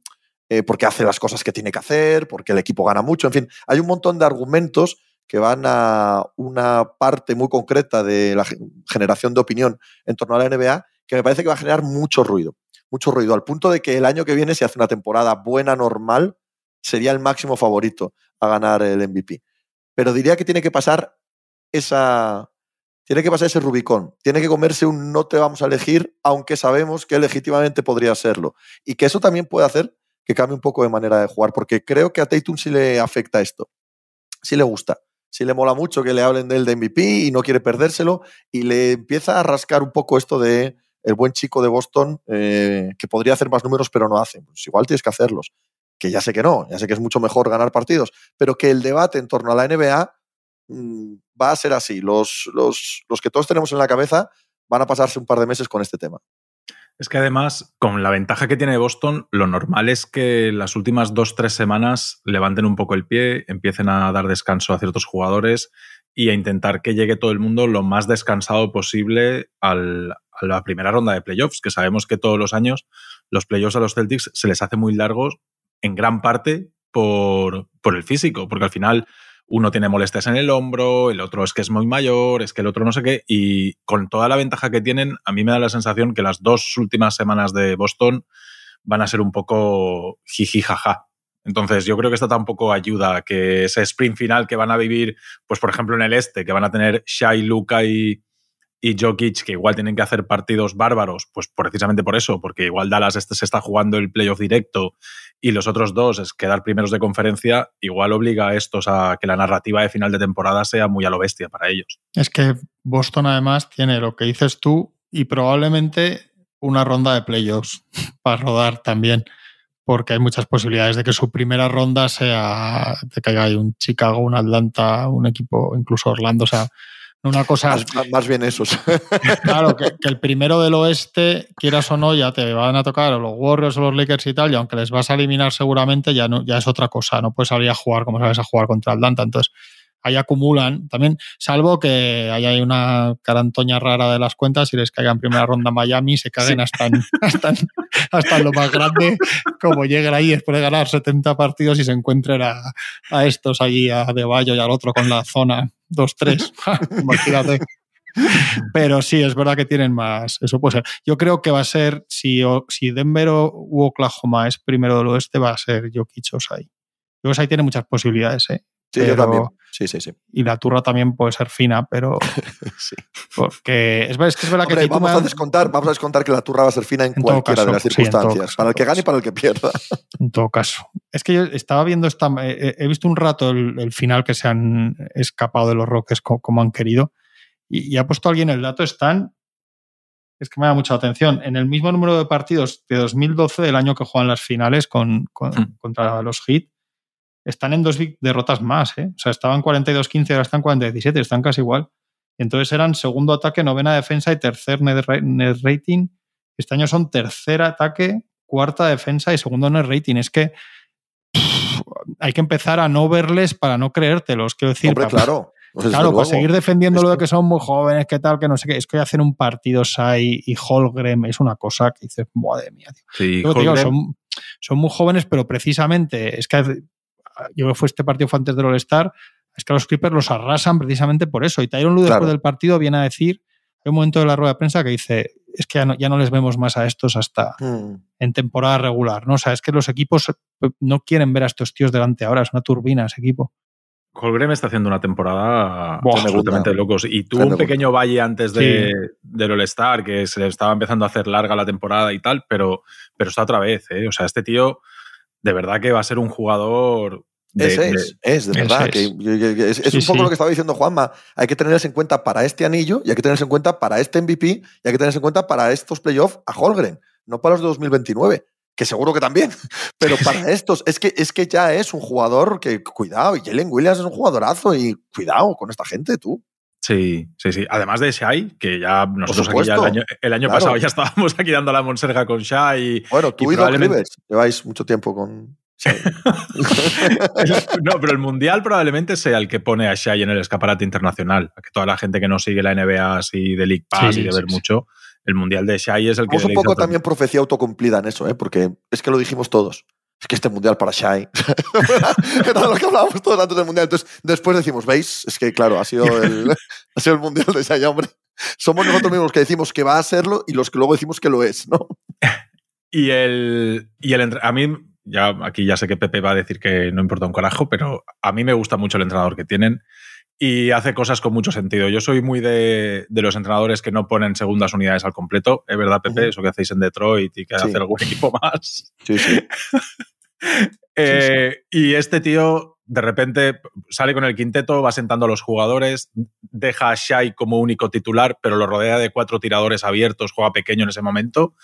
Eh, porque hace las cosas que tiene que hacer, porque el equipo gana mucho, en fin, hay un montón de argumentos que van a una parte muy concreta de la generación de opinión en torno a la NBA que me parece que va a generar mucho ruido, mucho ruido, al punto de que el año que viene, si hace una temporada buena, normal, sería el máximo favorito a ganar el MVP. Pero diría que tiene que pasar esa. Tiene que pasar ese Rubicón. Tiene que comerse un no te vamos a elegir, aunque sabemos que legítimamente podría serlo. Y que eso también puede hacer que cambie un poco de manera de jugar, porque creo que a Tatum sí le afecta esto. Sí le gusta. Sí le mola mucho que le hablen de él de MVP y no quiere perdérselo. Y le empieza a rascar un poco esto de el buen chico de Boston eh, que podría hacer más números pero no hace. Pues igual tienes que hacerlos. Que ya sé que no, ya sé que es mucho mejor ganar partidos, pero que el debate en torno a la NBA va a ser así. Los, los, los que todos tenemos en la cabeza van a pasarse un par de meses con este tema. Es que además, con la ventaja que tiene Boston, lo normal es que las últimas dos, tres semanas levanten un poco el pie, empiecen a dar descanso a ciertos jugadores y a intentar que llegue todo el mundo lo más descansado posible a la primera ronda de playoffs, que sabemos que todos los años los playoffs a los Celtics se les hace muy largos en gran parte por, por el físico, porque al final uno tiene molestias en el hombro, el otro es que es muy mayor, es que el otro no sé qué, y con toda la ventaja que tienen, a mí me da la sensación que las dos últimas semanas de Boston van a ser un poco jiji jaja. Entonces, yo creo que esto tampoco ayuda a que ese sprint final que van a vivir, pues por ejemplo en el este, que van a tener Shai, Luca y, y Jokic, que igual tienen que hacer partidos bárbaros, pues precisamente por eso, porque igual Dallas este se está jugando el playoff directo y los otros dos es quedar primeros de conferencia, igual obliga a estos a que la narrativa de final de temporada sea muy a lo bestia para ellos. Es que Boston además tiene lo que dices tú y probablemente una ronda de playoffs para rodar también, porque hay muchas posibilidades de que su primera ronda sea de que haya un Chicago, un Atlanta, un equipo, incluso Orlando, o sea, una cosa. Más, bien esos. Claro, que, el primero del oeste, quieras o no, ya te van a tocar los Warriors o los Lakers y tal, y aunque les vas a eliminar seguramente, ya, no, ya es otra cosa. No puedes salir a jugar como sabes a jugar contra Atlanta. Entonces, ahí acumulan también, salvo que haya una carantoña rara de las cuentas y les caiga en primera ronda Miami, se caguen hasta, en, hasta, lo más grande, como lleguen ahí después de ganar 70 partidos y se encuentren a, a estos allí, a De Bayo y al otro con la zona 2-3. Imagínate. Pero sí, es verdad que tienen más. Eso puede ser. Yo creo que va a ser, si, si Denver u Oklahoma es primero del oeste, va a ser Jokic ahí. Yo ahí tiene muchas posibilidades, ¿eh? Sí, yo también. Sí, sí, sí. Y la turra también puede ser fina, pero. sí. Porque es, es que es verdad que. Vamos, a descontar, vamos a descontar que la turra va a ser fina en, cualquiera de las circunstancias. para el que gane y para el que pierda. En todo caso. Es que yo estaba viendo esta. He visto un rato el, final que se han escapado de los Rockets como, han querido. Y, ha puesto alguien el dato. Están. Es que me da mucha atención. En el mismo número de partidos de 2012, del año que juegan las finales con, hmm. contra los Heat están en dos derrotas más. ¿eh? O sea, estaban 42-15, ahora están 40-17, están casi igual. Entonces eran segundo ataque, novena defensa y tercer net, rating. Este año son tercer ataque, cuarta defensa y segundo net rating. Es que hay que empezar a no verles para no creértelos. Quiero decir, claro. Pues claro, para seguir defendiendo lo de que son muy jóvenes, que tal, que no sé qué. Es que hacer un partido Sai y Holgren es una cosa que dices, madre mía, tío. son, son, muy jóvenes, pero precisamente es que yo que fue este partido fue antes del All-Star, es que los Clippers los arrasan precisamente por eso. Y Tyron Lue después del partido viene a decir, hay un momento de la rueda de prensa que dice, es que ya no, les vemos más a estos hasta hmm. en temporada regular, ¿no? O sea, es que los equipos eh, no quieren ver a estos tíos delante ahora, es una turbina ese equipo. Holgren está haciendo una temporada absolutamente locos. Y tuvo un pequeño valle antes de, del All-Star, que se le estaba empezando a hacer larga la temporada y tal, pero, pero está otra vez. ¿eh? O sea, este tío de verdad que va a ser un jugador es, es, de verdad. Es, es, un poco lo que estaba diciendo Juanma. Hay que tenerse en cuenta para este anillo y hay que tenerse en cuenta para este MVP y hay que tenerse en cuenta para estos playoffs a Holgren, no para los de 2029, que seguro que también. Pero para estos, es que, es que ya es un jugador que, cuidado, y Jalen Williams es un jugadorazo y cuidado con esta gente, tú. Sí, sí, sí. Además de Shai, que ya nosotros aquí ya el año, el año pasado ya estábamos aquí dando la monserga con Shai. Bueno, tú y, probablemente... lleváis mucho tiempo con Shai. no, pero el Mundial probablemente sea el que pone a Shai en el escaparate internacional. Que toda la gente que no sigue la NBA así de League Pass y de ver mucho, el Mundial de Shai es el que... Es un poco también profecía autocumplida en eso, ¿eh? porque es que lo dijimos todos es que este mundial para Shai. Era lo que hablábamos todos antes del mundial. Entonces, después decimos, ¿veis? Es que, claro, ha sido el, ha sido el mundial de Shai, hombre. Somos nosotros mismos los que decimos que va a serlo y los que luego decimos que lo es, ¿no? y el, y el a mí, ya aquí ya sé que Pepe va a decir que no importa un carajo, pero a mí me gusta mucho el entrenador que tienen y hace cosas con mucho sentido. Yo soy muy de, de, los entrenadores que no ponen segundas unidades al completo. Es verdad, Pepe, eso que hacéis en Detroit y que hace algún equipo más. Sí, sí. Eh, y este tío de repente sale con el quinteto, va sentando a los jugadores, deja a Shai como único titular, pero lo rodea de cuatro tiradores abiertos, juega pequeño en ese momento.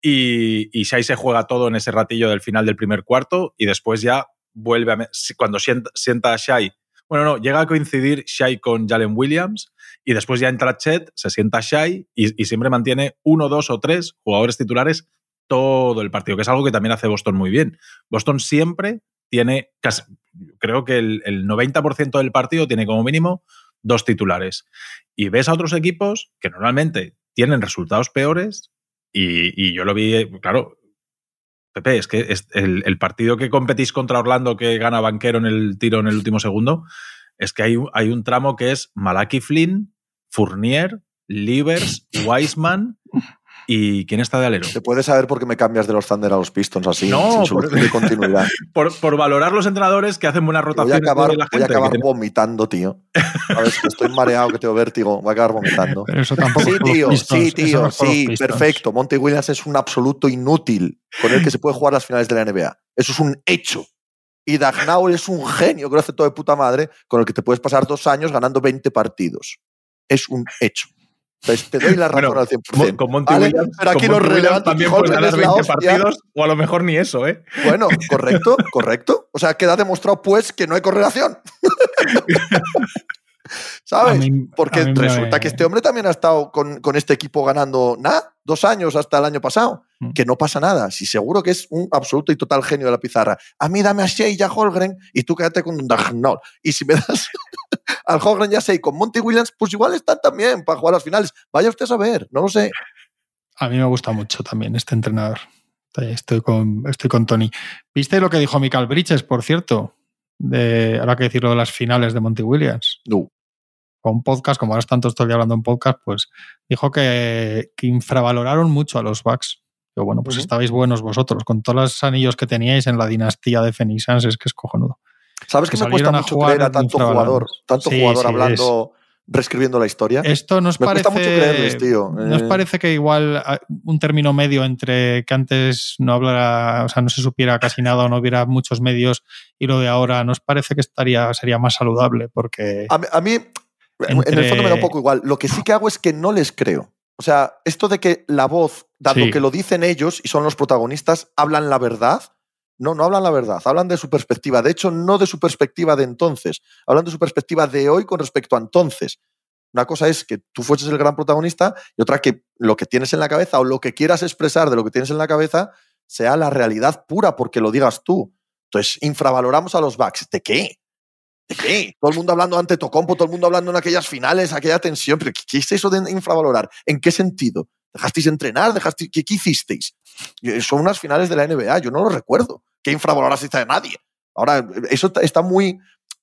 Y, y Shai se juega todo en ese ratillo del final del primer cuarto y después ya vuelve a. Cuando sienta, a Shai. Bueno, no, llega a coincidir Shai con Jalen Williams y después ya entra Chet, se sienta Shai y siempre mantiene uno, dos o tres jugadores titulares todo el partido, que es algo que también hace Boston muy bien. Boston siempre tiene, casi, creo que el, 90% del partido tiene como mínimo dos titulares. Y ves a otros equipos que normalmente tienen resultados peores y, yo lo vi, claro, Pepe, es que es el, partido que competís contra Orlando que gana Banquero en el tiro en el último segundo, es que hay, hay un tramo que es Malaki Flynn, Fournier, Livers, Wiseman ¿Y quién está de alero? ¿Se puede saber por qué me cambias de los Thunder a los Pistons así? No, sin por, de continuidad. Por, valorar los entrenadores que hacen buena rotación. Voy a acabar, voy a acabar vomitando, tío. Sabes estoy mareado, que tengo vértigo. Voy a acabar vomitando. Pero eso tampoco sí, tío, sí, tío, sí, perfecto. Monty Williams es un absoluto inútil con el que se puede jugar las finales de la NBA. Eso es un hecho. Y Dagnau es un genio que lo hace todo de puta madre, con el que te puedes pasar dos años ganando 20 partidos. Es un hecho. Pues te doy la razón al 100%. Con Monty Williams, pero aquí los relevantes también pueden ganar 20 partidos o a lo mejor ni eso, ¿eh? Bueno, correcto, correcto. O sea, queda demostrado pues que no hay correlación. ¿Sabes? Porque resulta que este hombre también ha estado con, con este equipo ganando nada, dos años hasta el año pasado. Mm. Que no pasa nada. Si seguro que es un absoluto y total genio de la pizarra. A mí dame a Shea y a Holgren y tú quédate con un Dagnol. Y si me das al Holgren ya sé, y con Monty Williams, pues igual están también para jugar las finales. Vaya usted a saber, no lo sé. A mí me gusta mucho también este entrenador. Estoy con, estoy con Tony. ¿Viste lo que dijo Michael Bridges, por cierto? De, ahora que decirlo de las finales de Monty Williams. No. Con un podcast, como ahora están todos estoy hablando en podcast, pues dijo que, infravaloraron mucho a los Bucks. Pero bueno, pues estabais buenos vosotros, con todos los anillos que teníais en la dinastía de Phoenix Suns, es que es cojonudo. ¿Sabes que, me cuesta mucho creer a tanto jugador, tanto jugador hablando, reescribiendo la historia? Esto nos me parece. Cuesta mucho creerles, tío. Nos eh. parece que igual un término medio entre que antes no hablara, o sea, no se supiera casi nada o no hubiera muchos medios y lo de ahora nos parece que estaría, sería más saludable porque. A, mí, en el fondo me da un poco igual. Lo que sí que hago es que no les creo. O sea, esto de que la voz, dado que lo dicen ellos y son los protagonistas, hablan la verdad no, no hablan la verdad, hablan de su perspectiva. De hecho, no de su perspectiva de entonces, hablan de su perspectiva de hoy con respecto a entonces. Una cosa es que tú fueses el gran protagonista y otra que lo que tienes en la cabeza o lo que quieras expresar de lo que tienes en la cabeza sea la realidad pura porque lo digas tú. Entonces, infravaloramos a los backs. ¿De qué? ¿De qué? Todo el mundo hablando ante Tocompo, todo el mundo hablando en aquellas finales, aquella tensión. ¿Pero qué es eso de infravalorar? ¿En qué sentido? ¿Dejasteis entrenar? ¿Dejasteis... ¿Qué, ¿Qué hicisteis? Son unas finales de la NBA, yo no lo recuerdo que infravalorarse de nadie. Ahora, eso está muy,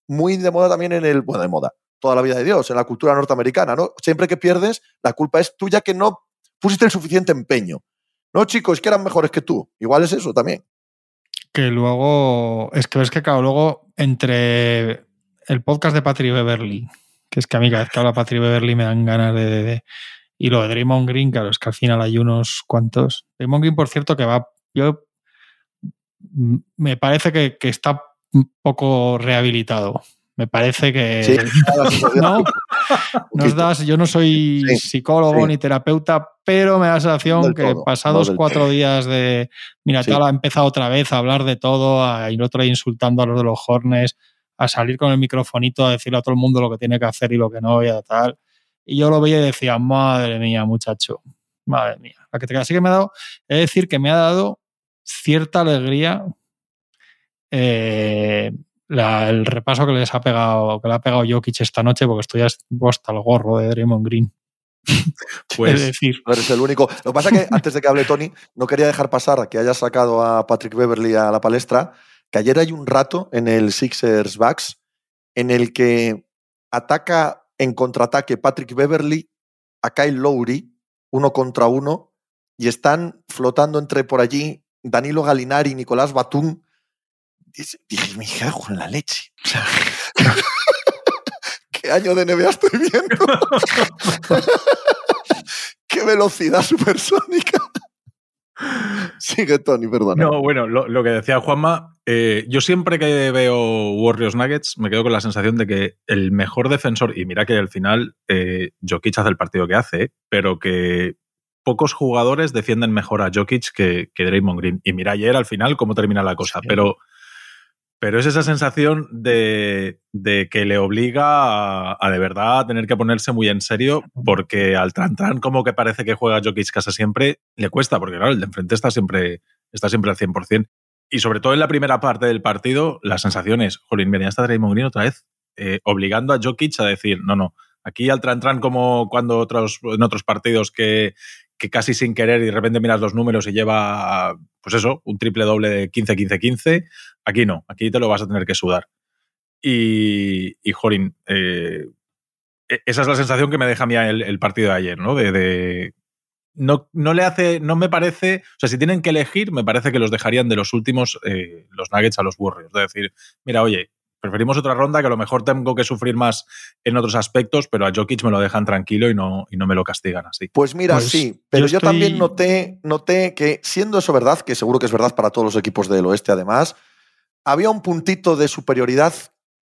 muy de moda también en el, bueno, de moda, toda la vida de Dios, en la cultura norteamericana, ¿no? Siempre que pierdes, la culpa es tuya que no pusiste el suficiente empeño. No, chicos, que eran mejores que tú. Igual es eso también. Que luego, es que ves que, claro, luego entre el podcast de Patrick Beverly, que es que a mí cada vez que habla Patrick Beverly me dan ganas de, y lo de Draymond Green, claro, es que al final hay unos cuantos. Draymond Green, por cierto, que va, yo me parece que, está un poco rehabilitado. Me parece que ¿no? Nos das, yo no soy psicólogo ni terapeuta, pero me da la sensación que pasados cuatro días de mira, tal ha empezado otra vez a habbar de todo, a ir otro insultando a los de los Hornes, a salir con el microfonito a decirle a todo el mundo lo que tiene que hacer y lo que no, y a tal. Y yo lo veía y decía, madre mía, muchacho, madre mía. La que te así que me ha dado, es decir, que me ha dado cierta alegría eh, el repaso que les ha pegado, que le ha pegado Jokic esta noche, porque estoy hasta el gorro de Draymond Green. Pues decir. no eres el único. Lo que pasa es que antes de que hable Tony, no quería dejar pasar que haya sacado a Patrick Beverly a la palestra, que ayer hay un rato en el Sixers Bucks en el que ataca en contraataque Patrick Beverly a Kyle Lowry, uno contra uno, y están flotando entre por allí Danilo Galinari Nicolás Batum. Dije, me cago en la leche. ¿Qué año de NBA estoy viendo? ¡Qué velocidad supersónica! Sigue, Tony, perdón. No, bueno, lo, que decía Juanma, eh, yo siempre que veo Warriors Nuggets me quedo con la sensación de que el mejor defensor, y mira que al final eh, hace el partido que hace, pero que pocos jugadores defienden mejor a Jokic que, que Draymond Green. Y mira ayer al final cómo termina la cosa, pero pero es esa sensación de, que le obliga a, de verdad a tener que ponerse muy en serio, porque al tran tran como que parece que juega Jokic casi siempre, le cuesta, porque claro, el de enfrente está siempre, está siempre al 100%. Y sobre todo en la primera parte del partido, la sensación es, jolín, venía hasta Draymond Green otra vez, eh, obligando a Jokic a decir, no, no, aquí al tran tran como cuando otros, en otros partidos que, que casi sin querer y de repente miras los números y lleva, pues eso, un triple doble de 15-15-15. Aquí no, aquí te lo vas a tener que sudar. Y, y Jorin, eh, e, esa es la sensación que me deja a mí el, partido de ayer, ¿no? De, no, no, le hace, no me parece, o sea, si tienen que elegir, me parece que los dejarían de los últimos, eh, los Nuggets a los Warriors. De decir, mira, oye, preferimos otra ronda que a lo mejor tengo que sufrir más en otros aspectos, pero a Jokic me lo dejan tranquilo y no, y no me lo castigan así. Pues mira, pues sí, pero yo, también noté, noté que, siendo eso verdad, que seguro que es verdad para todos los equipos del oeste además, había un puntito de superioridad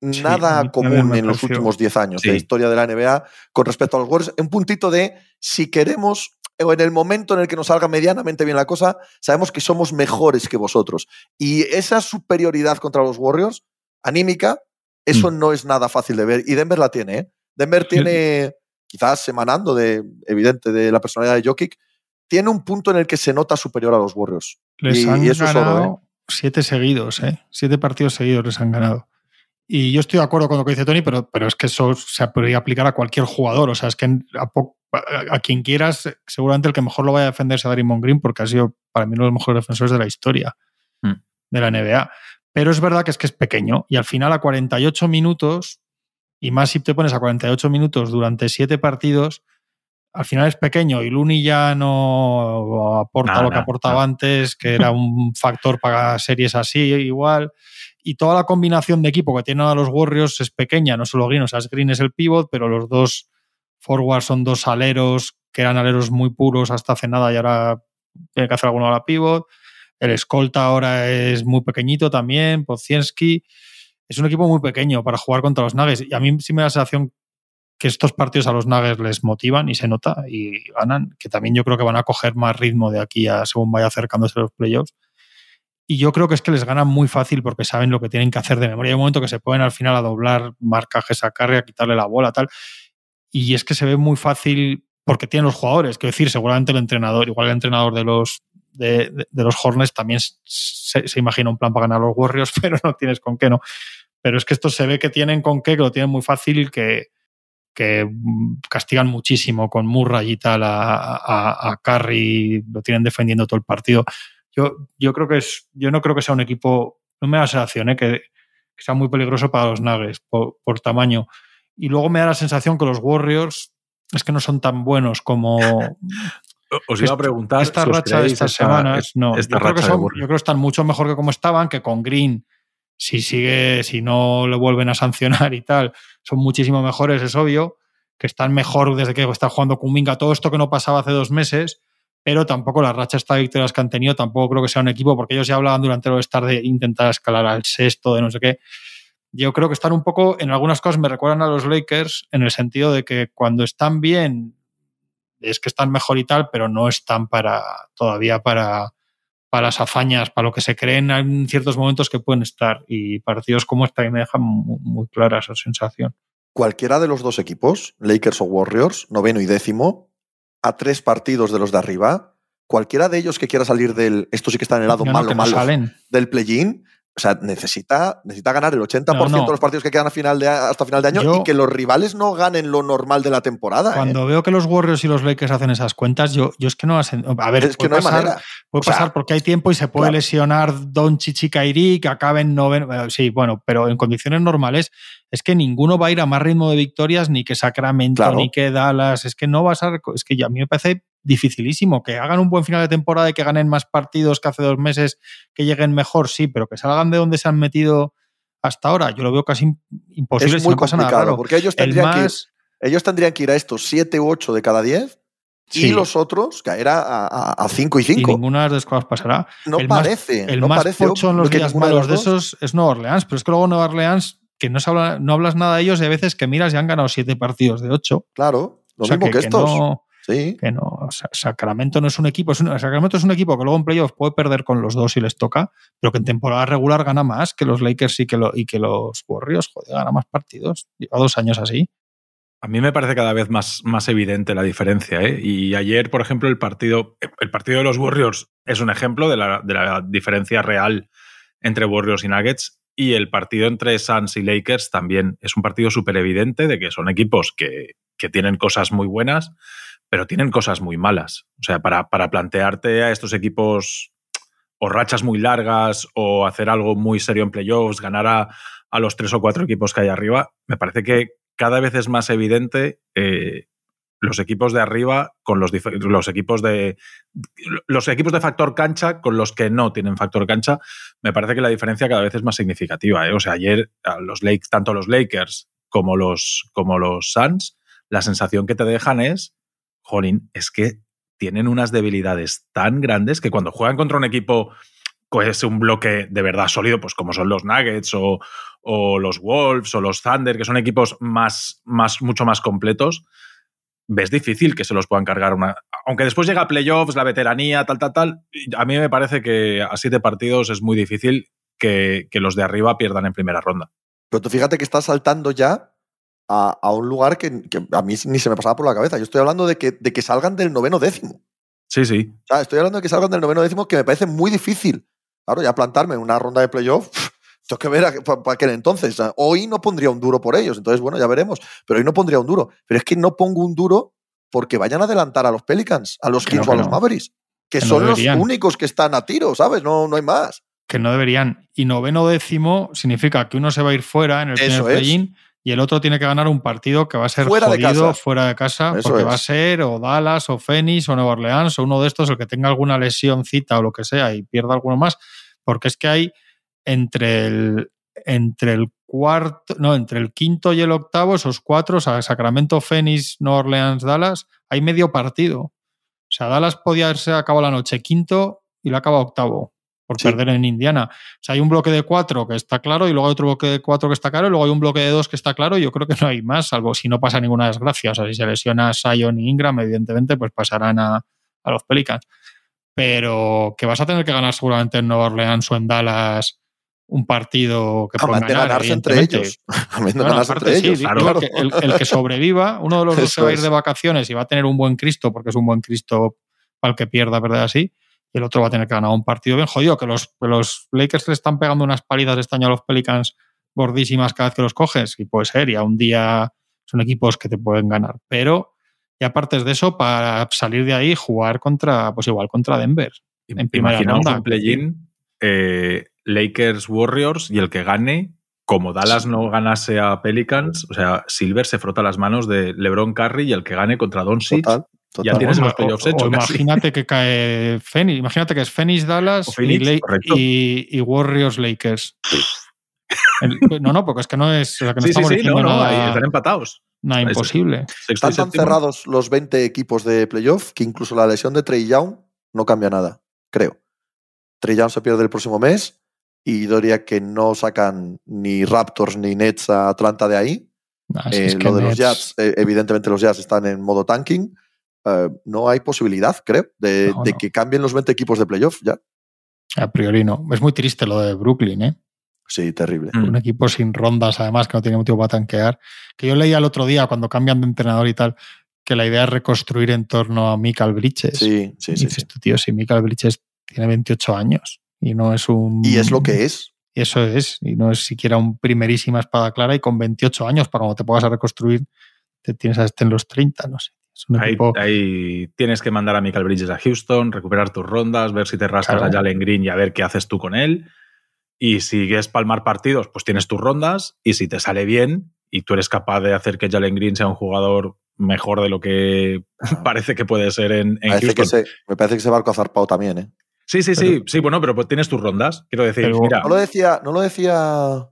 nada común en los últimos 10 años de la historia de la NBA con respecto a los Warriors. Un puntito de si queremos o en el momento en el que nos salga medianamente bien la cosa, sabemos que somos mejores que vosotros. Y esa superioridad contra los Warriors anímica, eso mm. no es nada fácil de ver. Y Denver la tiene, ¿eh? Denver tiene, quizás emanando de, evidente, de la personalidad de Jokic, tiene un punto en el que se nota superior a los Warriors. Les y, han eso ganado ¿eh? siete seguidos, ¿eh? Siete partidos seguidos les han ganado. Y yo estoy de acuerdo con lo que dice Tony, pero, pero es que eso se podría aplicar a cualquier jugador. O sea, es que a, quien quieras, seguramente el que mejor lo vaya a defender es a Draymond Green, porque ha sido para mí uno de los mejores defensores de la historia mm. de la NBA. Pero es verdad que es que es pequeño y al final a 48 minutos, y más si te pones a 48 minutos durante siete partidos, al final es pequeño y Luni ya no aporta lo que aportaba antes, que era un factor para series así igual. Y toda la combinación de equipo que tienen a los Warriors es pequeña, no solo Green, o sea, Green es el pivot, pero los dos forwards son dos aleros, que eran aleros muy puros hasta hace nada y ahora tiene que hacer alguno a la pivot. El escolta ahora es muy pequeñito también, Pocienski. Es un equipo muy pequeño para jugar contra los Nuggets. Y a mí sí me da la sensación que estos partidos a los Nuggets les motivan y se nota y ganan, que también yo creo que van a coger más ritmo de aquí a según vaya acercándose los playoffs. Y yo creo que es que les ganan muy fácil porque saben lo que tienen que hacer de memoria. Hay un momento que se pueden al final a doblar marcajes a carry, a quitarle la bola, tal. Y es que se ve muy fácil porque tienen los jugadores. Quiero decir, seguramente el entrenador, igual el entrenador de los, de, los Hornets también se, imagina un plan para ganar a los Warriors, pero no tienes con qué, ¿no? Pero es que esto se ve que tienen con qué, que lo tienen muy fácil, que, que castigan muchísimo con Murray y tal a, a, Curry, lo tienen defendiendo todo el partido. Yo, yo creo que es, yo no creo que sea un equipo, no me da la sensación, ¿eh? que, sea muy peligroso para los Nuggets por, por, tamaño. Y luego me da la sensación que los Warriors es que no son tan buenos como, Os iba a preguntar. Esta racha de estas semanas, no. yo, creo que yo creo que están mucho mejor que como estaban, que con Green, si sigue, si no le vuelven a sancionar y tal, son muchísimo mejores, es obvio. Que están mejor desde que está jugando Kuminga, todo esto que no pasaba hace dos meses, pero tampoco la racha estas victorias que han tenido, tampoco creo que sea un equipo, porque ellos ya hablaban durante el estar de intentar escalar al sexto, de no sé qué. Yo creo que están un poco, en algunas cosas me recuerdan a los Lakers, en el sentido de que cuando están bien es que están mejor y tal, pero no están para todavía para, para las hazañas, para lo que se creen en ciertos momentos que pueden estar. Y partidos como esta me dejan muy, clara esa sensación. Cualquiera de los dos equipos, Lakers o Warriors, noveno y décimo, a tres partidos de los de arriba, cualquiera de ellos que quiera salir del. Esto sí que está en el lado malo, malo del play-in, o sea, necesita, necesita ganar el 80% de los partidos que quedan a final de, hasta final de año y que los rivales no ganen lo normal de la temporada. Cuando ¿eh? veo que los Warriors y los Lakers hacen esas cuentas, yo, yo es que no las. A ver, es que no pasar, hay manera. Puede pasar porque hay tiempo y se puede lesionar Don Chichicairi, que acaben noveno. Eh, sí, bueno, pero en condiciones normales es que ninguno va a ir a más ritmo de victorias, ni que Sacramento, ni que Dallas. Es que no va a ser. Es que a mí me parece dificilísimo. Que hagan un buen final de temporada y que ganen más partidos que hace dos meses, que lleguen mejor, sí, pero que salgan de donde se han metido hasta ahora, yo lo veo casi imposible. Es muy complicado, porque ellos tendrían, que, ellos tendrían que ir a estos 7 u 8 de cada 10 y los otros caer a 5 y 5. Y ninguna de las cosas pasará. No parece. el no más parece pocho en los días malos de, esos es Nueva Orleans, pero es que luego Nueva Orleans, que no, habla, no hablas nada de ellos, y a veces que miras y han ganado 7 partidos de 8. Claro, lo mismo que, estos. Sí. Que no, Sacramento no es un equipo, es un, Sacramento es un equipo que luego en playoffs puede perder con los dos si les toca, pero que en temporada regular gana más que los Lakers y que, lo, y que los Warriors, joder, gana más partidos. Lleva dos años así. A mí me parece cada vez más, más evidente la diferencia. ¿eh? Y ayer, por ejemplo, el partido, el partido de los Warriors es un ejemplo de la, de la diferencia real entre Warriors y Nuggets. Y el partido entre Suns y Lakers también es un partido súper evidente de que son equipos que, que tienen cosas muy buenas, pero tienen cosas muy malas. O sea, para, para plantearte a estos equipos o rachas muy largas o hacer algo muy serio en playoffs, ganar a, a, los tres o cuatro equipos que hay arriba, me parece que cada vez es más evidente eh, los equipos de arriba con los, los equipos de los equipos de factor cancha con los que no tienen factor cancha. Me parece que la diferencia cada vez es más significativa. ¿eh? O sea, ayer los Lakers, tanto los Lakers como los, como los Suns, la sensación que te dejan es jolín, es que tienen unas debilidades tan grandes que cuando juegan contra un equipo es un bloque de verdad sólido, pues como son los Nuggets o, los Wolves o los Thunder, que son equipos más, más, mucho más completos, ves difícil que se los puedan cargar una. Aunque después llega playoffs, la veteranía, tal, tal, tal. A mí me parece que a siete partidos es muy difícil que, que los de arriba pierdan en primera ronda. Pero tú fíjate que estás saltando ya a, un lugar que, a mí ni se me pasaba por la cabeza. Yo estoy hablando de que, de que salgan del noveno décimo. Sí, sí. estoy hablando de que salgan del noveno décimo, que me parece muy difícil. Claro, ya plantarme en una ronda de playoff, tengo que ver para aquel entonces. Hoy no pondría un duro por ellos, entonces, bueno, ya veremos. Pero hoy no pondría un duro. Pero es que no pongo un duro porque vayan a adelantar a los Pelicans, a los Kings o a los Mavericks, que, son los únicos que están a tiro, ¿sabes? No, no hay más. Que no deberían. Y noveno décimo significa que uno se va a ir fuera en el primer play y el otro tiene que ganar un partido que va a ser fuera jodido de casa. fuera de casa, porque va a ser o Dallas o Phoenix o Nueva Orleans o uno de estos, el que tenga alguna lesioncita o lo que sea y pierda alguno más, porque es que hay entre el, entre el cuarto, no, entre el quinto y el octavo, esos cuatro, o sea, Sacramento, Phoenix, Nueva Orleans, Dallas, hay medio partido. O sea, Dallas podía haberse acabado la noche quinto y lo acaba octavo por perder en Indiana. O sea, hay un bloque de cuatro que está claro y luego hay otro bloque de cuatro que está claro y luego hay un bloque de dos que está claro y yo creo que no hay más, salvo si no pasa ninguna desgracia. O sea, si se lesiona Sion y Ingram, evidentemente, pues pasarán a, los Pelicans. Pero que vas a tener que ganar seguramente en Nueva Orleans o en Dallas un partido que pueden ganar, ganarse entre ellos. entre ellos. claro. el, que sobreviva, uno de los dos se va a ir de vacaciones y va a tener un buen Cristo, porque es un buen Cristo para el que pierda, ¿verdad? Así el otro va a tener que ganar un partido bien jodido, que los, los Lakers le están pegando unas palidas este año a los Pelicans gordísimas cada vez que los coges, y puede ser, y a un día son equipos que te pueden ganar. Pero, y aparte de eso, para salir de ahí, jugar contra, pues igual contra Denver. En primera Imaginamos un play-in, eh, Lakers Warriors, y el que gane, como Dallas no ganase a Pelicans, o sea, Silver se frota las manos de LeBron Curry y el que gane contra Doncic ya tienes los playoffs hechos. imagínate que cae Phoenix, imagínate que es Phoenix Dallas y, Warriors Lakers. no, no, porque es que no es. que no sí, sí, sí, no, no, están empatados. Nada imposible. Están tan cerrados los 20 equipos de playoff que incluso la lesión de Trey Young no cambia nada, creo. Trey Young se pierde el próximo mes y diría que no sacan ni Raptors ni Nets a Atlanta de ahí. Eh, lo de los Jazz, eh, evidentemente los Jazz están en modo tanking. Eh, no hay posibilidad, creo, de, que cambien los 20 equipos de playoff ya. A priori no. Es muy triste lo de Brooklyn, ¿eh? Sí, terrible. Mm. Un equipo sin rondas, además, que no tiene motivo para tanquear. Que yo leía el otro día, cuando cambian de entrenador y tal, que la idea es reconstruir en torno a Michael Bridges. Sí, sí, Y sí. dices sí. tú, tío, si Michael Bridges tiene 28 años y no es un... Y es lo que es. Eso es, y no es siquiera un primerísima espada clara y con 28 años, para cuando te pongas a reconstruir, te tienes a este en los 30, no sé. Es un Ahí, equipo... ahí tienes que mandar a Michael Bridges a Houston, recuperar tus rondas, ver si te rascas Claro. a Jalen Green y a ver qué haces tú con él. Y si quieres palmar partidos, pues tienes tus rondas. Y si te sale bien y tú eres capaz de hacer que Jalen Green sea un jugador mejor de lo que parece que puede ser en, en Parece Houston. que se- me parece que ese barco ha zarpado también, ¿eh? Sí, sí, sí, Pero- sí, bueno, pero pues tienes tus rondas. Quiero decir, mira, ¿No lo decía, no lo decía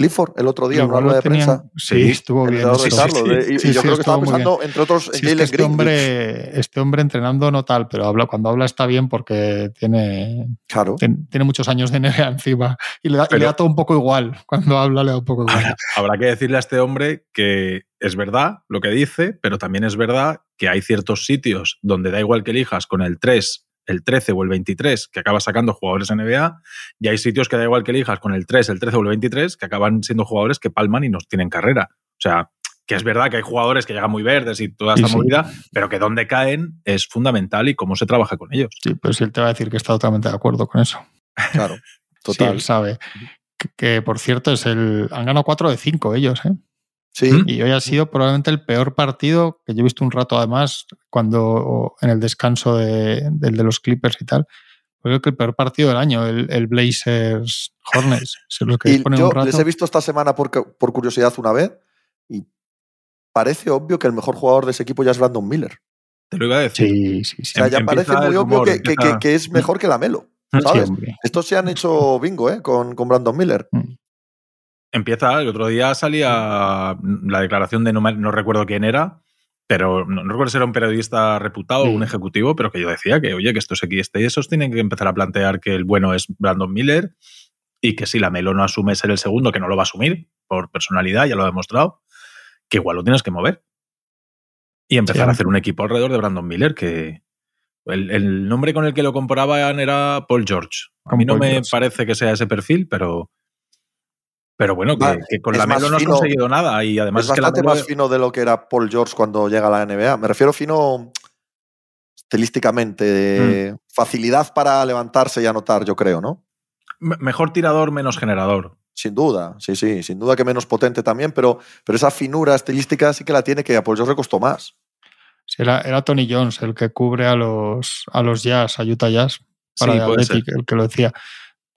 Clifford el otro día en una de tenían- prensa? Sí, Sí, estuvo bien. sí, ¿eh? sí. y, yo creo que estaba entre otros, en Sí, es que Jalen este hombre, este hombre entrenando no tal, pero habla, cuando habla está bien porque tiene, Claro. ten- tiene muchos años de NBA encima y le, da, y le da todo un poco igual. Cuando habla le da un poco igual. habrá que decirle a este hombre que es verdad lo que dice, pero también es verdad que hay ciertos sitios donde da igual que elijas con el 3, el 13 o el 23, que acabas sacando jugadores NBA, y hay sitios que da igual que elijas con el 3, el 13 o el 23, que acaban siendo jugadores que palman y nos tienen carrera. O sea, que es verdad que hay jugadores que llegan muy verdes y toda Sí, esta sí. movida, pero que donde caen es fundamental y cómo se trabaja con ellos. Sí, pero si él te va a decir que está totalmente de acuerdo con eso. Claro. Sí, Total. él sabe. Que, que, por cierto, es el, han ganado 4 de 5 ellos, ¿eh? Sí. ¿Mm? Y hoy ha sido probablemente el peor partido que yo he visto un rato, además, cuando en el descanso de- del de los Clippers y tal. Creo que el peor partido del año, el, el Blazers Hornets. Se lo que Y ponen yo un rato. les he visto esta semana por, por curiosidad una vez y parece obvio que el mejor jugador de ese equipo ya es Brandon Miller. Te lo iba a decir. Sí, sí, sí. O sea, ya Empieza parece muy obvio que, que- que- que es mejor que la Melo. ¿Sabes? Sí. Estos se han hecho bingo ¿eh? con, con Brandon Miller. Empieza, el otro día salía la declaración de no, no recuerdo quién era, pero no, no recuerdo si era un periodista reputado o Sí. un ejecutivo, pero que yo decía que, oye, que estos X y esos tienen que empezar a plantear que el bueno es Brandon Miller y que si la Melo no asume ser el segundo, que no lo va a asumir por personalidad, ya lo ha demostrado, que igual lo tienes que mover. Y empezar Sí. a hacer un equipo alrededor de Brandon Miller, que el, el nombre con el que lo comparaban era Paul George. A Con mí no Paul me George. parece que sea ese perfil, pero... Pero bueno, que, Va, que con es la más Melo no has fino- conseguido nada y además es es, que la bastante Melo más fino de lo que era Paul George cuando llega a la NBA. Me refiero fino estilísticamente, de facilidad para levantarse y anotar, yo creo, ¿no? me- mejor tirador, menos generador. Sin duda, sí, sí, sin duda que menos potente también, pero, pero esa finura estilística sí que la tiene que a Paul George le costó más. Sí, era, era Tony Jones el que cubre a los, a los Jazz, a Utah Jazz, para Sí, puede Athletic, el que lo decía.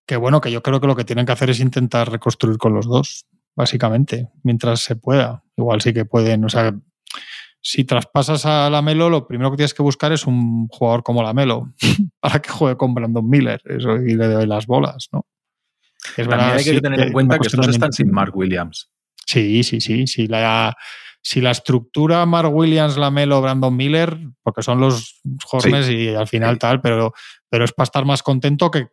Que bueno, que yo creo que lo que tienen que hacer es intentar reconstruir con los dos, básicamente, mientras se pueda. Igual sí que pueden, o sea, si traspasas a Lamelo, lo primero que tienes que buscar es un jugador como Lamelo para que juegue con Brandon Miller eso, y le doy las bolas, ¿no? Es También verdad, hay que sí, tener en una cuenta que estos están sin. Mark Williams. Sí, sí, sí. Si la, si la estructura Mark Williams, Lamelo, Brandon Miller, porque son los Hornets y al final Sí. tal, pero, pero es para estar más contento que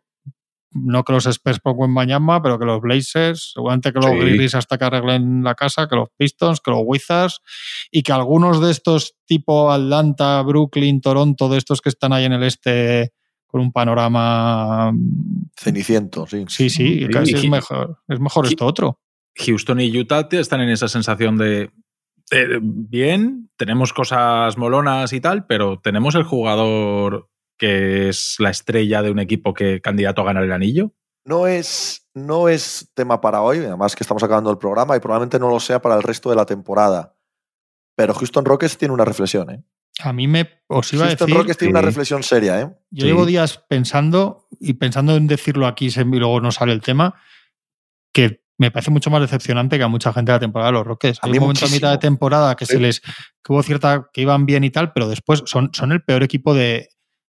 no que los Spurs pongan mañana, pero que los Blazers, seguramente que los Sí. Grizzlies hasta que arreglen la casa, que los Pistons, que los Wizards y que algunos de estos tipo Atlanta, Brooklyn, Toronto, de estos que están ahí en el este con un panorama Ceniciento, sí. sí, sí, Sí, casi es mejor, es mejor esto otro. Houston y Utah te- están en esa sensación de eh, bien, tenemos cosas molonas y tal, pero tenemos el jugador que es la estrella de un equipo que candidato a ganar el anillo. No es, no es tema para hoy, además que estamos acabando el programa y probablemente no lo sea para el resto de la temporada. Pero Houston Rockets tiene una reflexión, ¿eh? A mí me os iba a Houston decir Rockets tiene una reflexión seria, ¿eh? Yo Sí. llevo días pensando y pensando en decirlo aquí y luego no sale el tema, que me parece mucho más decepcionante que a mucha gente de la temporada de los Rockets. A Hay mí un momento a mitad de temporada que Sí. se les que hubo cierta que iban bien y tal, pero después son, son el peor equipo de,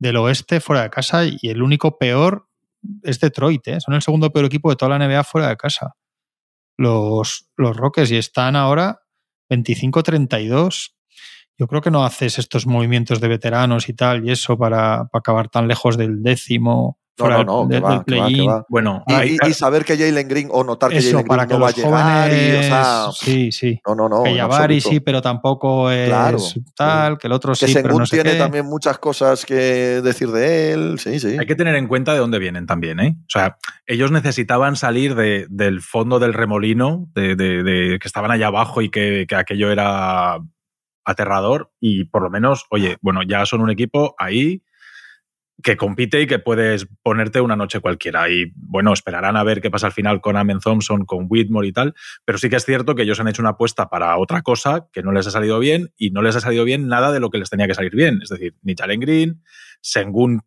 del oeste fuera de casa y el único peor es Detroit, ¿eh? son el segundo peor equipo de toda la NBA fuera de casa. Los, los Rockets y están ahora 25-32. Yo creo que no haces estos movimientos de veteranos y tal y eso para, para acabar tan lejos del décimo No, no, no, que del- que que play-in. Bueno, Y, ahí- y- y saber que Jalen Green o notar que Jalen para Green que no va a llegar. y, jóvenes. o sea, sí, sí. no, no, no. que absoluto. sí, pero tampoco es Claro, tal, que el otro Que sí, pero Sengun no sé tiene qué. también muchas cosas que decir de él. Sí, sí. Hay que tener en cuenta de dónde vienen también, ¿eh? O sea, ellos necesitaban salir de- del fondo del remolino, de, de- de que estaban allá abajo y que, que aquello era aterrador. Y por lo menos, oye, bueno, ya son un equipo ahí que compite y que puedes ponerte una noche cualquiera. Y bueno, esperarán a ver qué pasa al final con Amen Thompson, con Whitmore y tal. Pero sí que es cierto que ellos han hecho una apuesta para otra cosa que no les ha salido bien y no les ha salido bien nada de lo que les tenía que salir bien. Es decir, ni Jalen Green, Sengun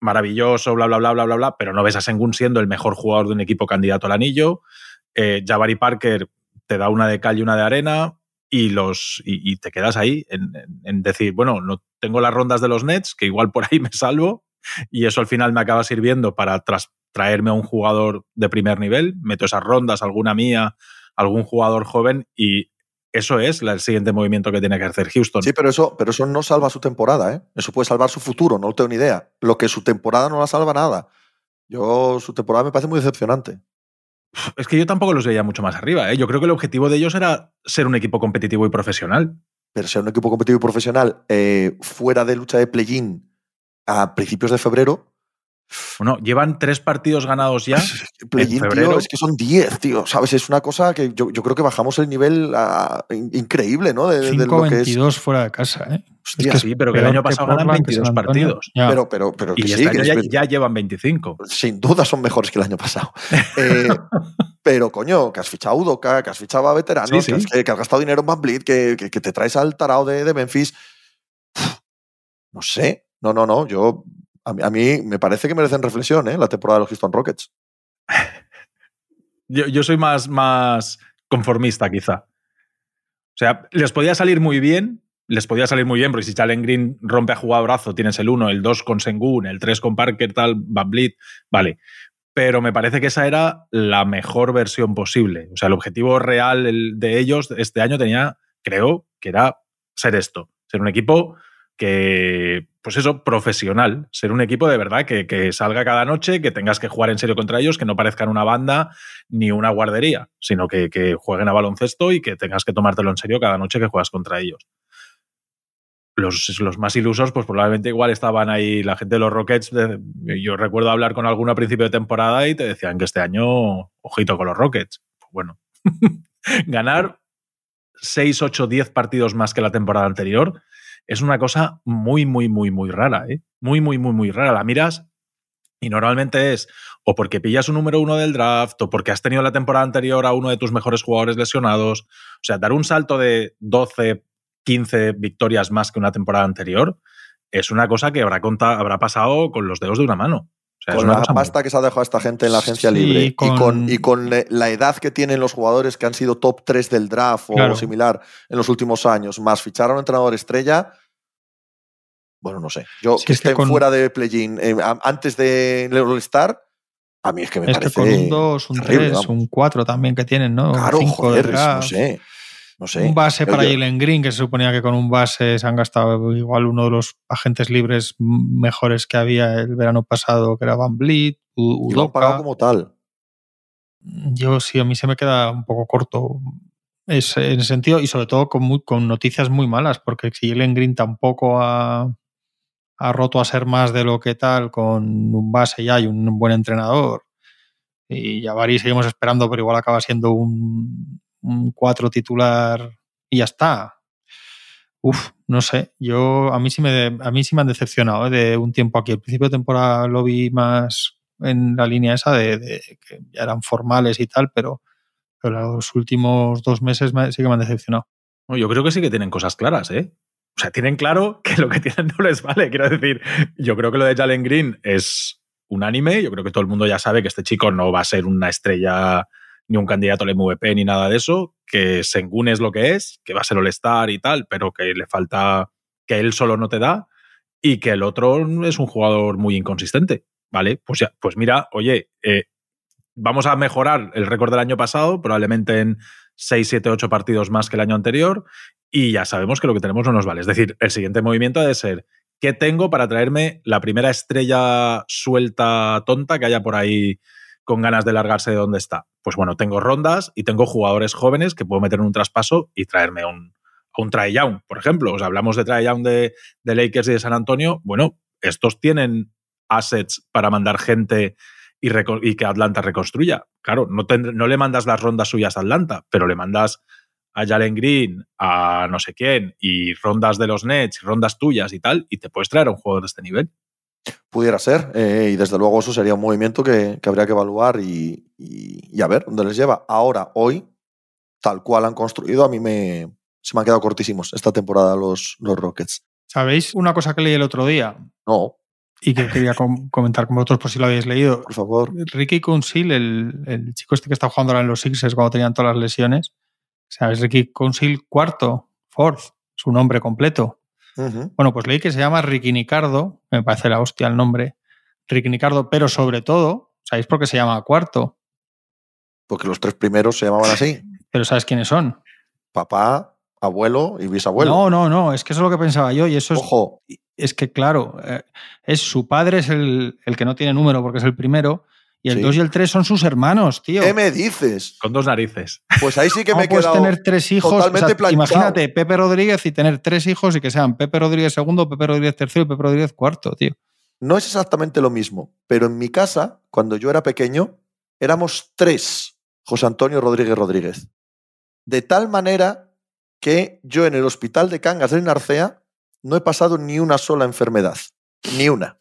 maravilloso, bla, bla, bla, bla, bla, bla, pero no ves a Sengun siendo el mejor jugador de un equipo candidato al anillo. Eh, Jabari Parker te da una de cal y una de arena y, los, y, y te quedas ahí en, en- en decir, bueno, no tengo las rondas de los Nets, que igual por ahí me salvo, y eso al final me acaba sirviendo para tras, traerme a un jugador de primer nivel, meto esas rondas, alguna mía, algún jugador joven, y eso es el siguiente movimiento que tiene que hacer Houston. Sí, pero eso, pero eso no salva su temporada, ¿eh? Eso puede salvar su futuro, no tengo ni idea. Lo que su temporada no la salva nada. Yo, su temporada me parece muy decepcionante. Es que yo tampoco los veía mucho más arriba. ¿eh? Yo creo que el objetivo de ellos era ser un equipo competitivo y profesional. Pero ser un equipo competitivo y profesional eh, fuera de lucha de play-in a principios de febrero, Bueno, llevan tres partidos ganados ya. febrero. tío, es que son 10, tío. ¿Sabes? Es una cosa que yo, yo creo que bajamos el nivel a- in- increíble, ¿no? De, de lo que es. 5-22 fuera de casa, ¿eh? Hostia, que Sí, pero que el año pasado ganan Portland, que 22 San Antonio. partidos. Ya. pero, pero, pero Y que este sí, año que ya, es- ya llevan 25. sin duda son mejores que el año pasado. Eh, pero, coño, que has fichado a Udoka, que has fichado a veteranos, Sí, sí. Que, has, que- que has gastado dinero en Van Vliet, que, que- que te traes al tarao de, de Memphis. No sé. No, no, no. Yo, a mí, me parece que merecen reflexión, ¿eh? La temporada de los Houston Rockets. Yo, soy más, más conformista, quizá. O sea, les podía salir muy bien, les podía salir muy bien, porque si Jalen Green rompe a jugadorazo, tienes el 1, el 2 con Sengun, el 3 con Parker, tal, Van Vliet, vale. Pero me parece que esa era la mejor versión posible. O sea, el objetivo real de ellos este año tenía, creo, que era ser esto, ser un equipo que, pues eso, profesional, ser un equipo de verdad que, que salga cada noche, que tengas que jugar en serio contra ellos, que no parezcan una banda ni una guardería, sino que, que jueguen a baloncesto y que tengas que tomártelo en serio cada noche que juegas contra ellos. Los, los más ilusos, pues probablemente igual estaban ahí la gente de los Rockets. yo recuerdo hablar con alguno a principio de temporada y te decían que este año, ojito con los Rockets. Pues bueno, ganar 6, 8, 10 partidos más que la temporada anterior es una cosa muy, muy, muy, muy rara. ¿eh? Muy, muy, muy, muy rara. La miras y normalmente es o porque pillas un número uno del draft o porque has tenido la temporada anterior a uno de tus mejores jugadores lesionados. O sea, dar un salto de 12, 15 victorias más que una temporada anterior es una cosa que habrá, conta, habrá pasado con los dedos de una mano. Sea, Con la muy- pasta que se ha dejado esta gente en la agencia Sí, libre y con- y con la edad que tienen los jugadores que han sido top 3 del draft Claro. o similar en los últimos años, más fichar a un entrenador estrella, bueno, no sé. Yo Sí, que es que estén con- fuera de play-in eh, antes del All-Star, a mí es que me es que parece. con un 2, un terrible, 3, vamos. un 4 también que tienen, ¿no? Claro, Un 5 joder, de no sé. No sé. Un base para Jalen Green, que se suponía que con un base se han gastado igual uno de los agentes libres mejores que había el verano pasado, que era Van U- y lo han pagado como tal. Yo sí, a mí se me queda un poco corto es, en ese sentido y sobre todo con, muy- con noticias muy malas, porque si Jalen Green tampoco ha, ha roto a ser más de lo que tal con un base ya y un buen entrenador. Y Jabari seguimos esperando, pero igual acaba siendo un, un cuatro titular y ya está. Uf, no sé. Yo a mí sí me a mí sí me han decepcionado ¿eh? de un tiempo aquí. Al principio de temporada lo vi más en la línea esa de, que ya eran formales y tal, pero, pero los últimos dos meses me, sí que me han decepcionado. Yo creo que sí que tienen cosas claras, ¿eh? O sea, tienen claro que lo que tienen no les vale. Quiero decir, yo creo que lo de Jalen Green es unánime. Yo creo que todo el mundo ya sabe que este chico no va a ser una estrella ni un candidato al MVP ni nada de eso. Que Sengun es lo que es, que va a ser All-Star y tal, pero que le falta que él solo no te da y que el otro es un jugador muy inconsistente. ¿Vale? Pues ya, pues mira, oye, eh, vamos a mejorar el récord del año pasado, probablemente en 6, 7, 8 partidos más que el año anterior, y ya sabemos que lo que tenemos no nos vale. Es decir, el siguiente movimiento ha de ser ¿qué tengo para traerme la primera estrella suelta tonta que haya por ahí con ganas de largarse de donde está? Pues bueno, tengo rondas y tengo jugadores jóvenes que puedo meter en un traspaso y traerme un, un Trae Young, por ejemplo. O sea, hablamos de Trae Young de, de Lakers y de San Antonio. Bueno, estos tienen assets para mandar gente y, que Atlanta reconstruya. Claro, no, no le mandas las rondas suyas a Atlanta, pero le mandas a Jalen Green, a no sé quién, y rondas de los Nets, rondas tuyas y tal, y te puedes traer a un jugador de este nivel. Pudiera ser, eh, y desde luego eso sería un movimiento que, que habría que evaluar y, y, y, a ver dónde les lleva. Ahora, hoy, tal cual han construido, a mí me, se me han quedado cortísimos esta temporada los, los Rockets. ¿Sabéis una cosa que leí el otro día? No. Y que quería com comentar con vosotros por si lo habéis leído. Por favor. Ricky Council, el, el chico este que está jugando ahora en los Sixers cuando tenían todas las lesiones, ¿sabes? Ricky Council cuarto, fourth, su nombre completo. Uh -huh. Bueno, pues leí que se llama Ricky Nicardo, me parece la hostia el nombre, Ricky Nicardo, pero sobre todo, ¿sabéis por qué se llama cuarto? Porque los tres primeros se llamaban así. Pero ¿sabes quiénes son? Papá, abuelo y bisabuelo. No, no, no, es que eso es lo que pensaba yo y eso Ojo. es... Es que, claro, eh, es su padre es el, el, que no tiene número porque es el primero y el 2 sí. y el 3 son sus hermanos, tío. ¿Qué me dices? Con dos narices. Pues ahí sí que me he puedes quedado tener tres hijos. totalmente o sea, imagínate, Pepe Rodríguez y tener tres hijos y que sean Pepe Rodríguez segundo, Pepe Rodríguez tercero y Pepe Rodríguez cuarto, tío. No es exactamente lo mismo, pero en mi casa, cuando yo era pequeño, éramos tres José Antonio Rodríguez Rodríguez. De tal manera que yo en el hospital de Cangas de Narcea no he pasado ni una sola enfermedad. Ni una.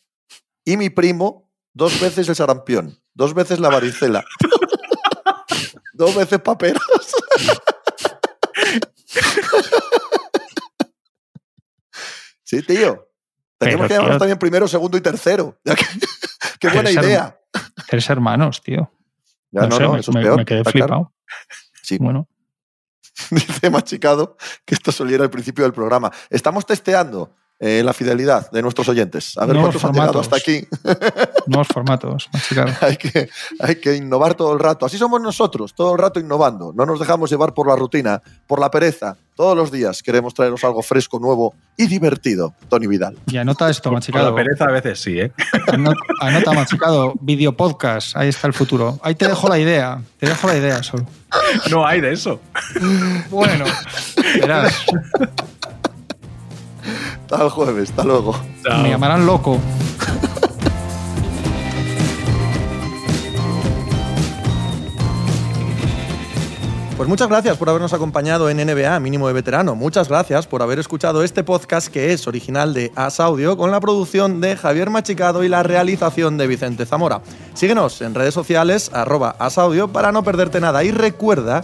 Y mi primo, dos veces el sarampión, dos veces la varicela, dos veces paperas. sí, tío. Tenemos que llamarnos también primero, segundo y tercero. Qué buena tres idea. Tres hermanos, tío. Ya, no, no, sé, no me, eso es peor. me quedé flipado. Claro. Sí. Bueno. Dice Machicado que esto soliera al principio del programa. Estamos testeando eh, la fidelidad de nuestros oyentes. A ver Nuevos cuántos han llegado hasta aquí. Nuevos formatos, Machicado. hay, que, hay que innovar todo el rato. Así somos nosotros, todo el rato innovando. No nos dejamos llevar por la rutina, por la pereza. Todos los días queremos traeros algo fresco, nuevo y divertido. Tony Vidal. Y anota esto, Machicado. Con la pereza a veces sí, ¿eh? Anota, anota Machicado, video podcast. Ahí está el futuro. Ahí te dejo la idea. Te dejo la idea solo. No hay de eso. Bueno, verás. Hasta el jueves, hasta luego. Chao. Me llamarán loco. Pues muchas gracias por habernos acompañado en NBA Mínimo de Veterano. Muchas gracias por haber escuchado este podcast que es original de As Audio con la producción de Javier Machicado y la realización de Vicente Zamora. Síguenos en redes sociales arroba asaudio para no perderte nada y recuerda